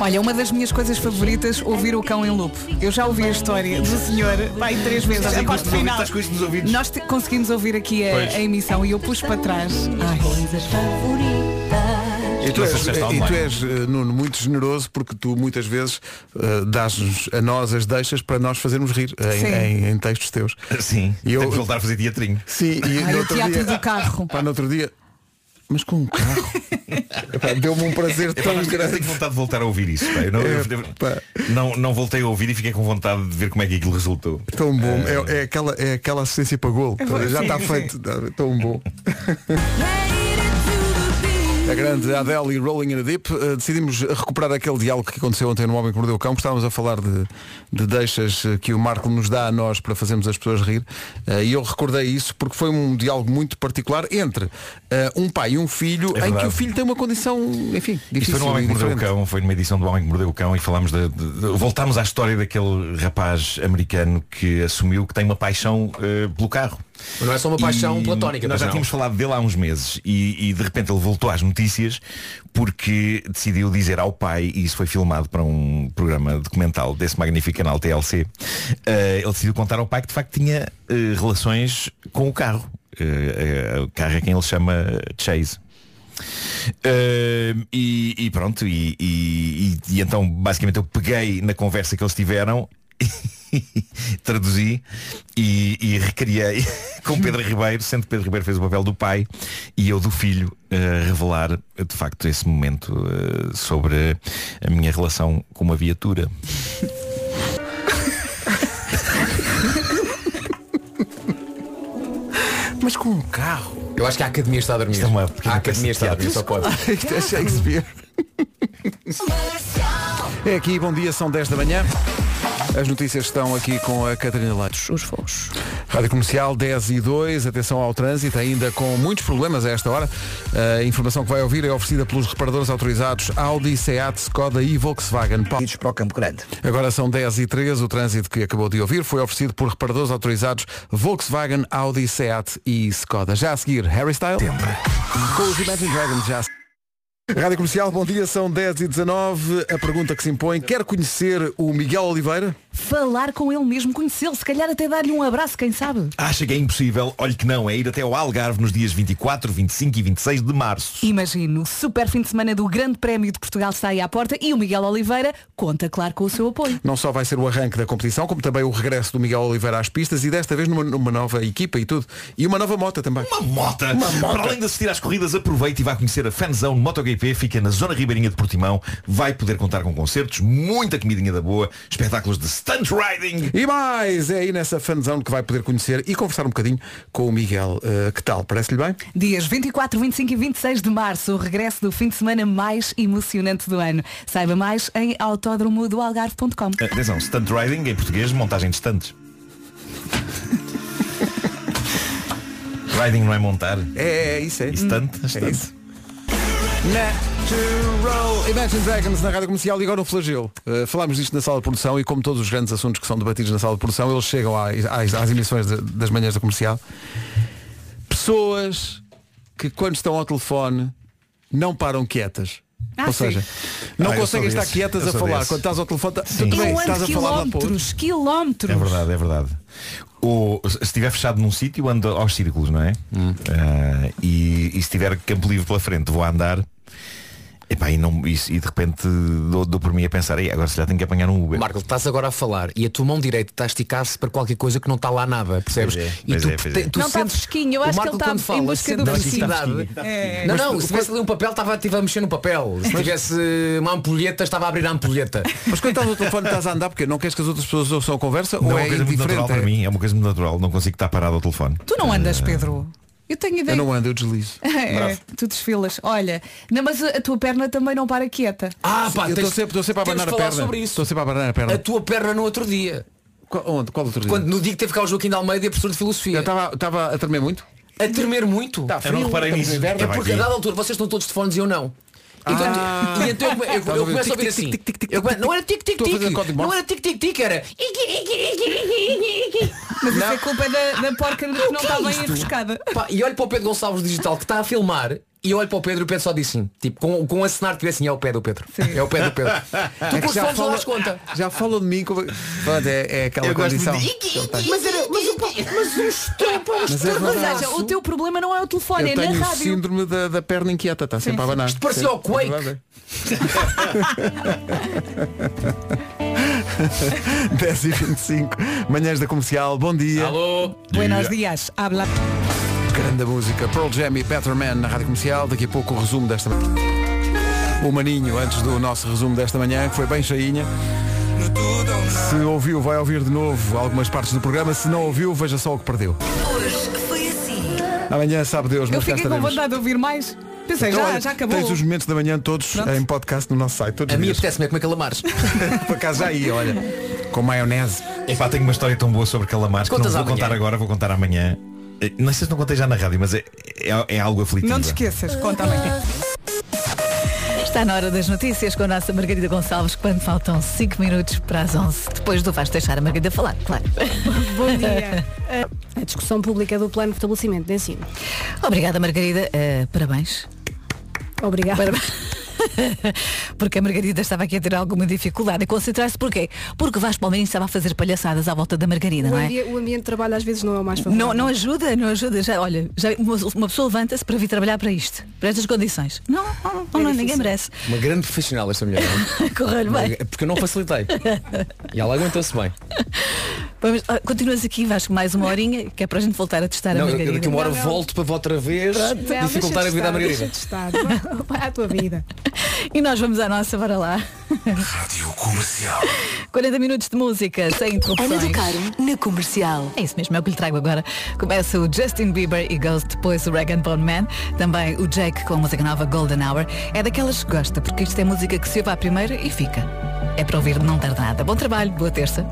Olha, uma das minhas coisas favoritas, ouvir o cão em loop. Eu já ouvi a história do senhor vai três vezes. Estás A parte final. Estás com isso nos ouvidos? Nós te- conseguimos ouvir aqui a, a emissão e eu pus para trás. Ai. Coisas favoritas. E tu, és, está e tu és, eh, Nuno, muito generoso porque tu muitas vezes eh, dás-nos a nós as deixas para nós fazermos rir em, em- em textos teus. Sim. E eu- Temos de voltar a fazer teatrinho. Sim, e Ai, no o outro teatro dia, do carro. pá, no outro dia Mas com um carro. (laughs) Deu-me um prazer tão grande. tenho vontade de voltar a ouvir isso. pá. Eu não, Epá. não, não voltei a ouvir e fiquei com vontade de ver como é que aquilo resultou. Tão bom. É, é aquela, é aquela assistência para gol. Já sim, está sim. feito. Tão bom. (laughs) A grande Adele e Rolling in a Deep eh, decidimos recuperar aquele diálogo que aconteceu ontem no Homem que Mordeu o Cão porque estávamos a falar de, de deixas eh, que o Marco nos dá a nós para fazermos as pessoas rir Eh, e eu recordei isso porque foi um diálogo muito particular entre eh, um pai e um filho É em que o filho tem uma condição enfim Isto difícil foi no Homem que Mordeu o. Cão, foi numa edição do Homem que Mordeu o Cão e falámos de, de- de- voltámos à história daquele rapaz americano que assumiu que tem uma paixão pelo carro. Mas não é só uma paixão E platónica, Nós já não. tínhamos falado dele há uns meses e, e de repente ele voltou às notícias porque decidiu dizer ao pai, e isso foi filmado para um programa documental desse magnífico canal TLC, eh, ele decidiu contar ao pai que de facto tinha eh, relações com o carro. Eh, o carro é quem ele chama Chase. Uh, e, e pronto, e- e então basicamente eu peguei na conversa que eles tiveram, (laughs) traduzi e, e recriei (laughs) com Pedro Ribeiro, sendo que Pedro Ribeiro fez o papel do pai e eu do filho, uh, revelar de facto esse momento uh, sobre a minha relação com uma viatura. (laughs) Mas com um carro. Eu acho que a academia está a dormir. Isto é uma a academia está a dormir, só pode. Isto é Shakespeare. É aqui, bom dia, são 10 da manhã. As notícias estão aqui com a Catarina Leitos. Os fogos. Rádio Comercial 10 e 2, atenção ao trânsito, ainda com muitos problemas a esta hora. A informação que vai ouvir é oferecida pelos reparadores autorizados Audi, Seat, Skoda e Volkswagen. Pa- para o Campo Grande. Agora são 10 e 3, o trânsito que acabou de ouvir foi oferecido por reparadores autorizados Volkswagen, Audi, Seat e Skoda. Já a seguir, Harry Styles. Com os Imagine Dragons já. Rádio Comercial, bom dia, são 10 e 19 A pergunta que se impõe, quer conhecer o Miguel Oliveira? Falar com ele mesmo, conhecê-lo, se calhar até dar-lhe um abraço, quem sabe? Acha que é impossível? Olhe que não, é ir até ao Algarve nos dias 24, 25 e 26 de março. Imagino, o super fim de semana do Grande Prémio de Portugal está aí à porta e o Miguel Oliveira conta, claro, com o seu apoio. Não só vai ser o arranque da competição, como também o regresso do Miguel Oliveira às pistas e desta vez numa, numa nova equipa e tudo. E uma nova moto também. Uma mota. Uma mota. Para além de assistir às corridas, aproveite e vá conhecer a Fanzone MotoGP, fica na zona ribeirinha de Portimão. Vai poder contar com concertos, muita comidinha da boa, espetáculos de stunt riding. E mais, é aí nessa fanzão que vai poder conhecer e conversar um bocadinho com o Miguel. Uh, que tal? Parece-lhe bem? Dias 24, 25 e 26 de março, o regresso do fim de semana mais emocionante do ano. Saiba mais em autódromo do Algarve.com. Atenção, stunt riding em português, montagem de stunts. (laughs) riding não é montar. É, é isso, é. E stunt, É isso. Natural Imagine Dragons na Rádio Comercial e agora o flagelo. Uh, falámos disto na sala de produção e como todos os grandes assuntos que são debatidos na sala de produção, eles chegam às, às- às emissões de- das manhãs da comercial. Pessoas que quando estão ao telefone não param quietas. Ah, Ou sim. seja, não Ah, conseguem estar quietas a falar. desses. Quando estás ao telefone, tá- tu Sim. também Eu estás a falar outro. quilómetros, quilómetros. É verdade, é verdade. O, se estiver fechado num sítio, ando aos círculos, não é? Ah, e, e se estiver campo livre pela frente, vou a andar. Epá, e, não, e, e de repente dou, dou por mim a pensar, "Ei, agora se já tenho que apanhar um Uber. Marco, estás agora a falar e a tua mão direita está a esticar-se para qualquer coisa que não está lá nada, percebes? É, e tu, é, te- é. tu Não está sentes- fresquinho, eu acho que ele está quando em fala, busca do felicidade. fresquinho. É. Não, não, tu- se tivesse ali um papel, estava a mexer no papel. Se tivesse uma ampulheta, estava a abrir a ampulheta. Mas quando estás ao telefone estás a andar porque não queres que as outras pessoas ouçam a conversa Não ou é é uma coisa muito natural para mim, é uma coisa muito natural, não consigo estar parado ao telefone. Tu não andas, Pedro? Eu tenho ideia. Eu não ando, eu deslizo. (laughs) É, tu desfilas. Olha, não, mas a, tua perna também não para quieta. Ah, pá, eu estou sempre, estou sempre a abanar a falar perna. sobre isso. Estou sempre a abanar a perna. A tua perna no outro dia. Qual, onde? Qual outro dia? Quando, no dia que teve cá o Joaquim de Almeida e a professora de Eu filosofia. estava estava a tremer muito? A tremer muito. Eu não reparei nisso. É porque a dada altura vocês estão todos de fones e eu não. Então, Ah. e então eu, eu- eu começo a ouvir assim. não era tic-tic-tic. Não era tic-tic-tic, era. Mas isso é culpa da, da porca que não está bem enroscada. Pá, e olho para o Pedro Gonçalves Digital que está a filmar e eu olho para o Pedro e o Pedro só disse assim, tipo, com, com a cenário que assim, é o pé do Pedro. É o pé do Pedro. (laughs) tu É os fones não das conta. já falam de mim como... Pronto, é, é aquela Eu condição. tem. Mas era. Mas, o- mas um. Mas é seja, o teu problema não é o telefone, Eu é tenho na o rádio. síndrome da, da perna inquieta, está sempre a abanar. Isto parecia o Sim, Quake. é (laughs) verdade. 10 e 25 manhãs da comercial, bom dia. Alô? Buenos dias. Habla. Grande música. Pearl Jam e Better Man na Rádio Comercial. Daqui a pouco o resumo desta manhã. O Maninho, antes do nosso resumo desta manhã, que foi bem cheinha. Se ouviu, vai ouvir de novo algumas partes do programa. Se não ouviu, veja só o que perdeu. Hoje foi assim. Amanhã sabe Deus, Eu mas cá fiquei com estaremos. vontade de ouvir mais. Pensei, Então, já, olha, já acabou. Tens os momentos da manhã todos Pronto. em podcast no nosso site. Todos A os minha dias. apetece-me é comer calamares. (laughs) Por acaso já ia, olha. Com maionese. Epá, tenho uma história tão boa sobre calamares que não Contas vou amanhã. contar agora, vou contar amanhã. Eh, Não sei se não contei já na rádio, mas é, é, é algo aflitivo. Não te esqueças, conta amanhã. Está na hora das notícias com a nossa Margarida Gonçalves, quando faltam 5 minutos para as 11. Depois do vais deixar a Margarida falar, claro. (laughs) Bom dia. A discussão pública do plano de estabelecimento de ensino. Obrigada, Margarida. Uh, parabéns. Obrigada. (laughs) Porque a Margarida estava aqui a ter alguma dificuldade a concentrar-se. Porquê? Porque o Vasco Palmeirinho estava a fazer palhaçadas à volta da Margarida, O, não é? ambi- o ambiente de trabalho às vezes não é o mais favorável. Não, não ajuda, não ajuda. Já, olha, já, uma, uma pessoa levanta-se para vir trabalhar para isto, para estas condições. Não, não, não, não, ninguém merece. Uma grande profissional esta mulher. não é? (laughs) Correr bem. Porque eu não facilitei. E ela aguentou-se bem. (laughs) Vamos, ah, continuas aqui, Vasco, mais uma horinha, que é para a gente voltar a testar a Não, eu Margarida. daqui uma hora volto para outra vez Não, dificultar a vida à Margarida. deixa de estar. Vai à tua vida. (laughs) E nós vamos à nossa, bora lá. Rádio Comercial. (laughs) 40 minutos de música, sem interrupções. Ana do Carmo, na comercial. É isso mesmo, é o que lhe trago agora. Começa o Justin Bieber e Ghost, depois o Rag Bone Man, também o Jake com a música nova Golden Hour. É daquelas que gosta, porque isto é música que se ouve à primeira e fica. É para ouvir, não tarda nada. Bom trabalho, boa terça.